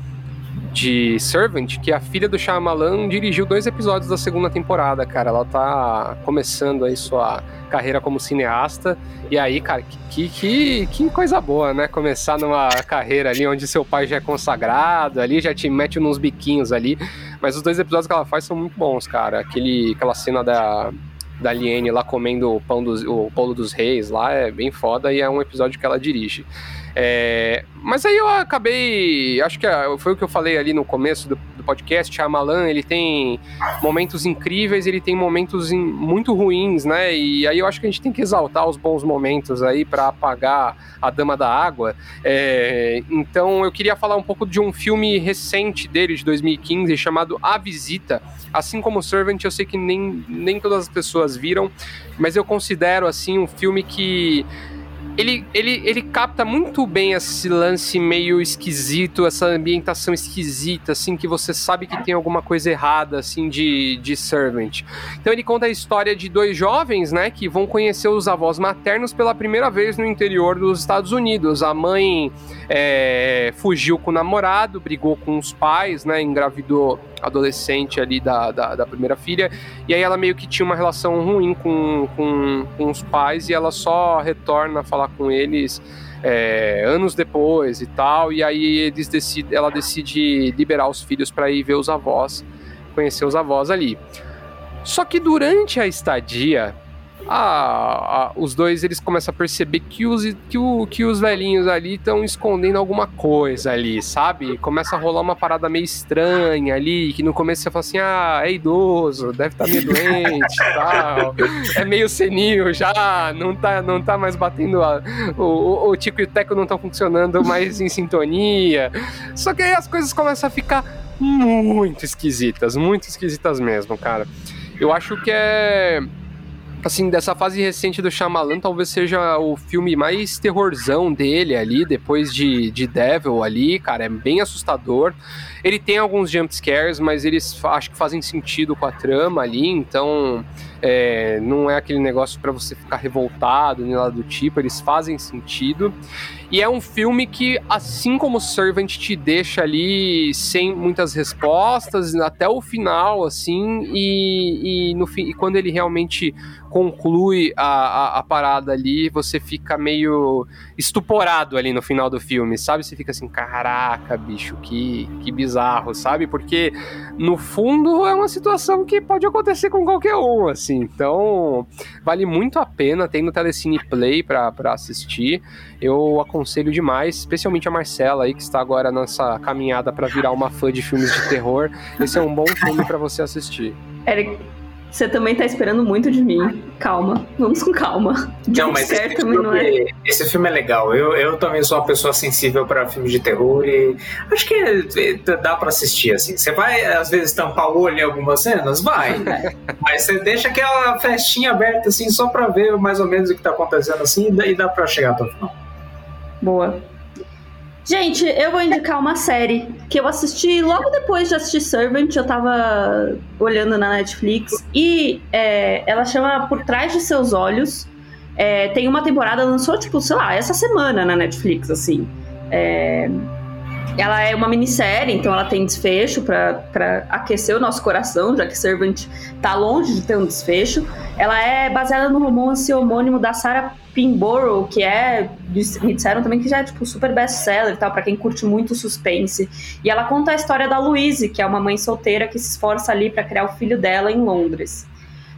de Servant, que a filha do Shyamalan dirigiu dois episódios da segunda temporada, cara. Ela tá começando aí sua carreira como cineasta. E aí, cara, que, que, que coisa boa, né? Começar numa carreira ali onde seu pai já é consagrado, ali já te mete nos biquinhos ali. Mas os dois episódios que ela faz são muito bons, cara. Aquele, aquela cena da, da Liene lá comendo o pão dos, o polo dos reis lá é bem foda e é um episódio que ela dirige. É, mas aí eu acabei. Acho que foi o que eu falei ali no começo do, do podcast. Shyamalan, ele tem momentos incríveis, ele tem momentos in, muito ruins, né? E aí eu acho que a gente tem que exaltar os bons momentos aí para apagar a Dama da Água. É, então eu queria falar um pouco de um filme recente dele, de 2015, chamado A Visita. Assim como Servant, eu sei que nem, nem todas as pessoas viram, mas eu considero assim um filme que ele, ele, ele capta muito bem esse lance meio esquisito, essa ambientação esquisita, assim, que você sabe que tem alguma coisa errada, assim, de, de Servant. Então ele conta a história de dois jovens, né, que vão conhecer os avós maternos pela primeira vez no interior dos Estados Unidos. A mãe é, fugiu com o namorado, brigou com os pais, né, engravidou adolescente ali da, da, da, primeira filha, e aí ela meio que tinha uma relação ruim com, com, com os pais e ela só retorna a falar com eles é, anos depois e tal, e aí eles decidem, ela decide liberar os filhos para ir ver os avós, conhecer os avós ali. Só que durante a estadia, a, a, os dois eles começam a perceber que os, que, o, que os velhinhos ali estão escondendo alguma coisa ali, sabe? Começa a rolar uma parada meio estranha ali, que no começo você fala assim, ah, é idoso, deve estar tá meio doente tal, é meio senil já, não tá, não tá mais batendo, a, o, o, o tico e o teco não estão funcionando mais em sintonia. Só que aí as coisas começam a ficar muito esquisitas, muito esquisitas mesmo, cara. Eu acho que é assim, dessa fase recente do Shyamalan, talvez seja o filme mais terrorzão dele ali, depois de, de Devil ali, cara, é bem assustador. Ele tem alguns jump scares, mas eles acho que fazem sentido com a trama ali, então é, não é aquele negócio para você ficar revoltado nem nada do tipo, eles fazem sentido. E é um filme que, assim como Servant, te deixa ali sem muitas respostas até o final, assim, e, e no fim, e quando ele realmente conclui a, a, a, parada ali, você fica meio estuporado ali no final do filme, sabe? Você fica assim, caraca, bicho, que, que bizarro, sabe? Porque no fundo é uma situação que pode acontecer com qualquer um, assim. Então, vale muito a pena, tem no Telecine Play pra, pra assistir. Eu aconselho demais, especialmente a Marcela aí, que está agora nessa caminhada para virar uma fã de filmes de terror. Esse é um bom filme para você assistir. Eric, você também tá esperando muito de mim. Calma, vamos com calma. Não, mas esse filme, não é... esse filme é legal. Eu, eu também sou uma pessoa sensível para filmes de terror e acho que é, dá para assistir assim. Você vai às vezes tampar o olho em algumas cenas, vai. (laughs) mas você deixa aquela festinha aberta assim só para ver mais ou menos o que tá acontecendo assim e dá para chegar até o final. Boa. Gente, eu vou indicar uma série que eu assisti logo depois de assistir Servant. Eu tava olhando na Netflix e é, ela chama Por Trás de Seus Olhos. É, tem uma temporada, lançou, tipo, sei lá, essa semana na Netflix, assim. É, ela é uma minissérie, então ela tem desfecho para aquecer o nosso coração, já que Servant tá longe de ter um desfecho. Ela é baseada no romance homônimo da Sarah Pinborough, que é, me disseram também que já é tipo super best-seller e tal, para quem curte muito suspense. E ela conta a história da Louise, que é uma mãe solteira que se esforça ali para criar o filho dela em Londres.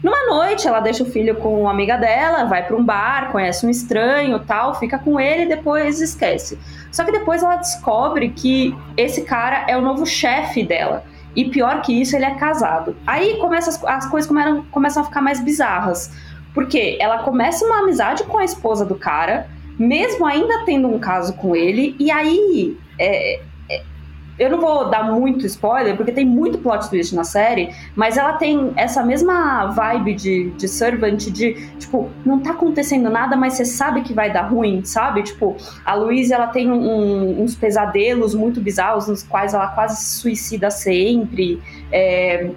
Numa noite, ela deixa o filho com uma amiga dela, vai para um bar, conhece um estranho, tal, fica com ele e depois esquece. Só que depois ela descobre que esse cara é o novo chefe dela. E pior que isso, ele é casado. Aí começa, as, as coisas começam, a ficar mais bizarras porque ela começa uma amizade com a esposa do cara, mesmo ainda tendo um caso com ele, e aí. É, eu não vou dar muito spoiler, porque tem muito plot twist na série, mas ela tem essa mesma vibe de, de Servant, de, tipo, não tá acontecendo nada, mas você sabe que vai dar ruim, sabe? Tipo, a Louise, ela tem um, uns pesadelos muito bizarros, nos quais ela quase se suicida sempre. É,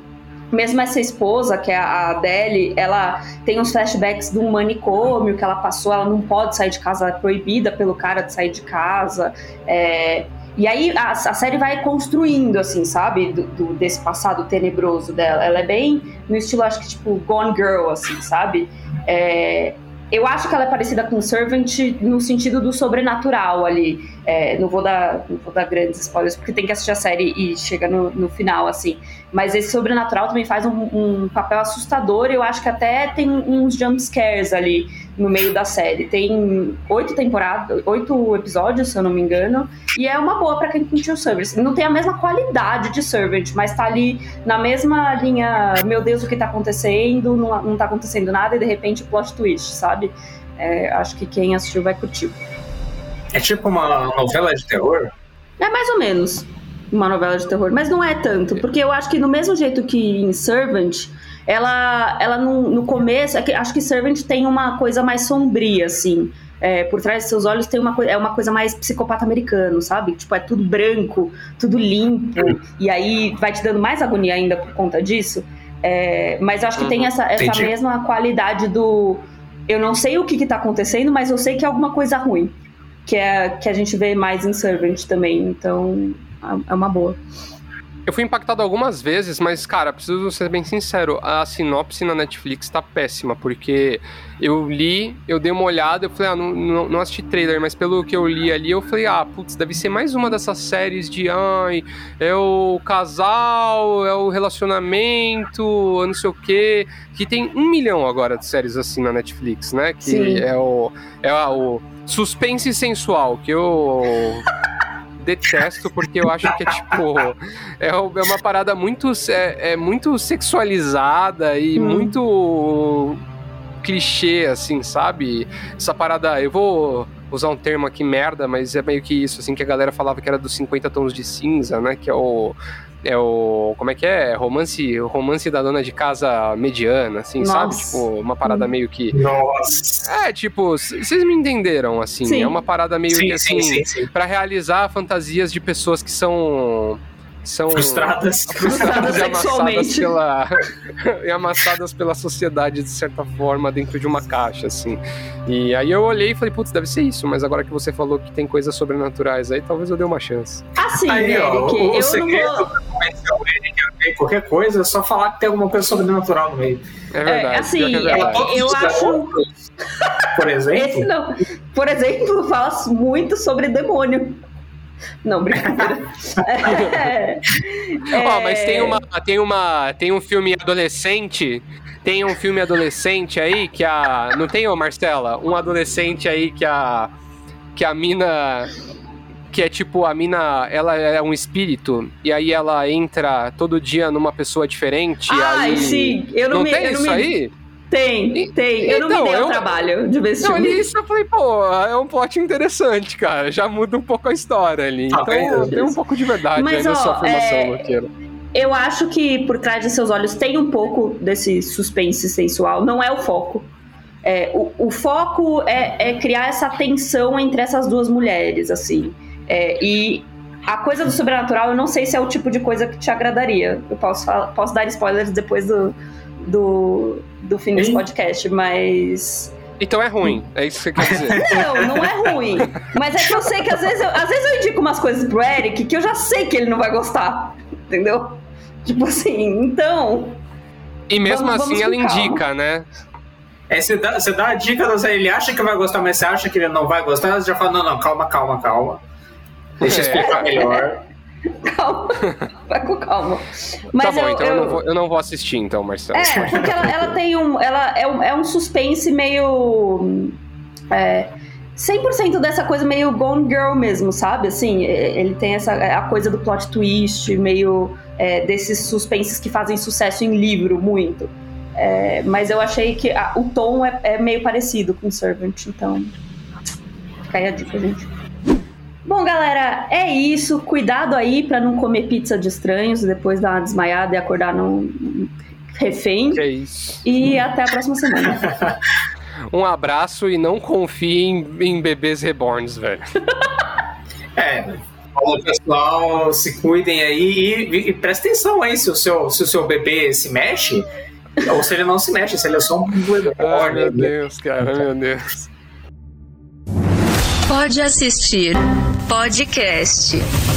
mesmo essa esposa, que é a Adele, ela tem uns flashbacks de um manicômio que ela passou, ela não pode sair de casa, ela é proibida pelo cara de sair de casa. É, E aí a, a, série vai construindo, assim, sabe? Do, do, desse passado tenebroso dela. Ela é bem no estilo, acho que tipo Gone Girl, assim, sabe? É, eu acho que ela é parecida com Servant no sentido do sobrenatural ali. É, não, vou dar, não vou dar grandes spoilers, porque tem que assistir a série e chega no, no final, assim. Mas esse sobrenatural também faz um, um papel assustador. Eu acho que até tem uns jump scares ali no meio da série. Tem oito temporadas, oito episódios, se eu não me engano, e é uma boa para quem curtiu Servant. Não tem a mesma qualidade de Servant, mas tá ali na mesma linha, meu Deus, o que tá acontecendo, não, não tá acontecendo nada, e de repente plot twist, sabe? É, acho que quem assistiu vai curtir. É tipo uma novela de terror? É mais ou menos uma novela de terror, mas não é tanto, porque eu acho que no mesmo jeito que em Servant, ela, ela no, no começo, é acho que Servant tem uma coisa mais sombria, assim. É, por trás de seus olhos tem uma, é uma coisa mais psicopata americano, sabe? Tipo, é tudo branco, tudo limpo, e aí vai te dando mais agonia ainda por conta disso. É, mas acho que uhum, tem essa, essa mesma qualidade do. Eu não sei o que, que tá acontecendo, mas eu sei que é alguma coisa ruim. Que é que a gente vê mais em Servant também. Então, é uma boa. Eu fui impactado algumas vezes, mas, cara, preciso ser bem sincero, a sinopse na Netflix tá péssima, porque eu li, eu dei uma olhada, eu falei, ah, não, não, não, assisti trailer, mas pelo que eu li ali, eu falei, ah, putz, deve ser mais uma dessas séries de, ai, é o casal, é o relacionamento, não sei o quê, que tem um milhão agora de séries assim na Netflix, né? Que Sim. é o, é o suspense sensual, que eu (laughs) detesto porque eu acho que é tipo. É, é uma parada muito, é, é muito sexualizada e hum. muito clichê, assim, sabe? Essa parada. Eu vou usar um termo aqui merda, mas é meio que isso, assim, que a galera falava que era dos 50 tons de cinza, né? Que é o é o. Como é que é? Romance, romance da dona de casa mediana, assim, Nossa. sabe? Tipo, uma parada meio que. Nossa! É, tipo, vocês me entenderam, assim. Sim. É uma parada meio sim, que assim. Sim, sim, para realizar fantasias de pessoas que são são frustradas, (laughs) frustradas e amassadas pela (laughs) e amassadas pela sociedade de certa forma dentro de uma caixa assim. E aí eu olhei e falei, putz, deve ser isso, mas agora que você falou que tem coisas sobrenaturais aí, talvez eu dê uma chance. Assim, aí, Eric, ó, o, o segredo vou... pra convencer o Eric a ver qualquer coisa é só falar que tem alguma coisa sobrenatural no meio. É verdade. É, assim, é verdade. eu acho (laughs) por exemplo, Esse não. Por exemplo, fala muito sobre demônio. Não, brincadeira. (laughs) é, oh, mas tem uma, tem uma, tem um filme adolescente, tem um filme adolescente aí que a, não tem, ô Marcela, um adolescente aí que a, que a mina que é tipo, a mina, ela é um espírito, e aí ela entra todo dia numa pessoa diferente. Ai, aí... sim, eu não, não me, tem eu isso me... aí? Tem, tem. Eu então, não me dei eu... o trabalho de ver esse não, filme. Isso eu falei, pô, é um plot interessante, cara. Já muda um pouco a história ali. Ah, então tem um pouco de verdade Mas, aí ó, na sua afirmação, é... Loqueiro. Eu acho que por trás de seus olhos tem um pouco desse suspense sensual. Não é o foco. É, o, o, foco é, é, criar essa tensão entre essas duas mulheres, assim. É, e a coisa do sobrenatural, eu não sei se é o tipo de coisa que te agradaria. Eu posso, posso dar spoilers depois do, do, do fim desse podcast, mas. Então é ruim, é isso que você quer dizer. (laughs) Não, não é ruim. Mas é que eu sei que às vezes eu, às vezes eu indico umas coisas pro Eric que eu já sei que ele não vai gostar. Entendeu? Tipo assim, então. E mesmo vamos, assim vamos ela indica, né? É, você dá, você dá a dica, ele acha que vai gostar, mas você acha que ele não vai gostar, você já fala, não, não, calma, calma, calma. Deixa eu explicar é. melhor. Calma. Vai com calma. Mas tá bom, eu, então eu... Eu, não vou, eu não vou assistir, então, Marcelo. É, porque ela, ela tem um. Ela é um, é um suspense meio. É, 100% dessa coisa meio Gone Girl mesmo, sabe? Assim, ele tem essa a coisa do plot twist, meio é, desses suspenses que fazem sucesso em livro, muito. É, mas eu achei que a, o tom é, é, meio parecido com Servant, então. Fica aí a dica, gente. Bom, galera, é isso. Cuidado aí para não comer pizza de estranhos depois dar uma desmaiada e acordar num refém. Que é isso. E até a próxima semana. (laughs) um abraço e não confie em, em bebês reborns, velho. (laughs) é. Falou, pessoal, se cuidem aí e, e, e presta atenção aí se o, seu, se o seu bebê se mexe ou se ele não se mexe, se ele é só um. Ai, meu Deus, cara, meu Deus. Pode assistir. Podcast.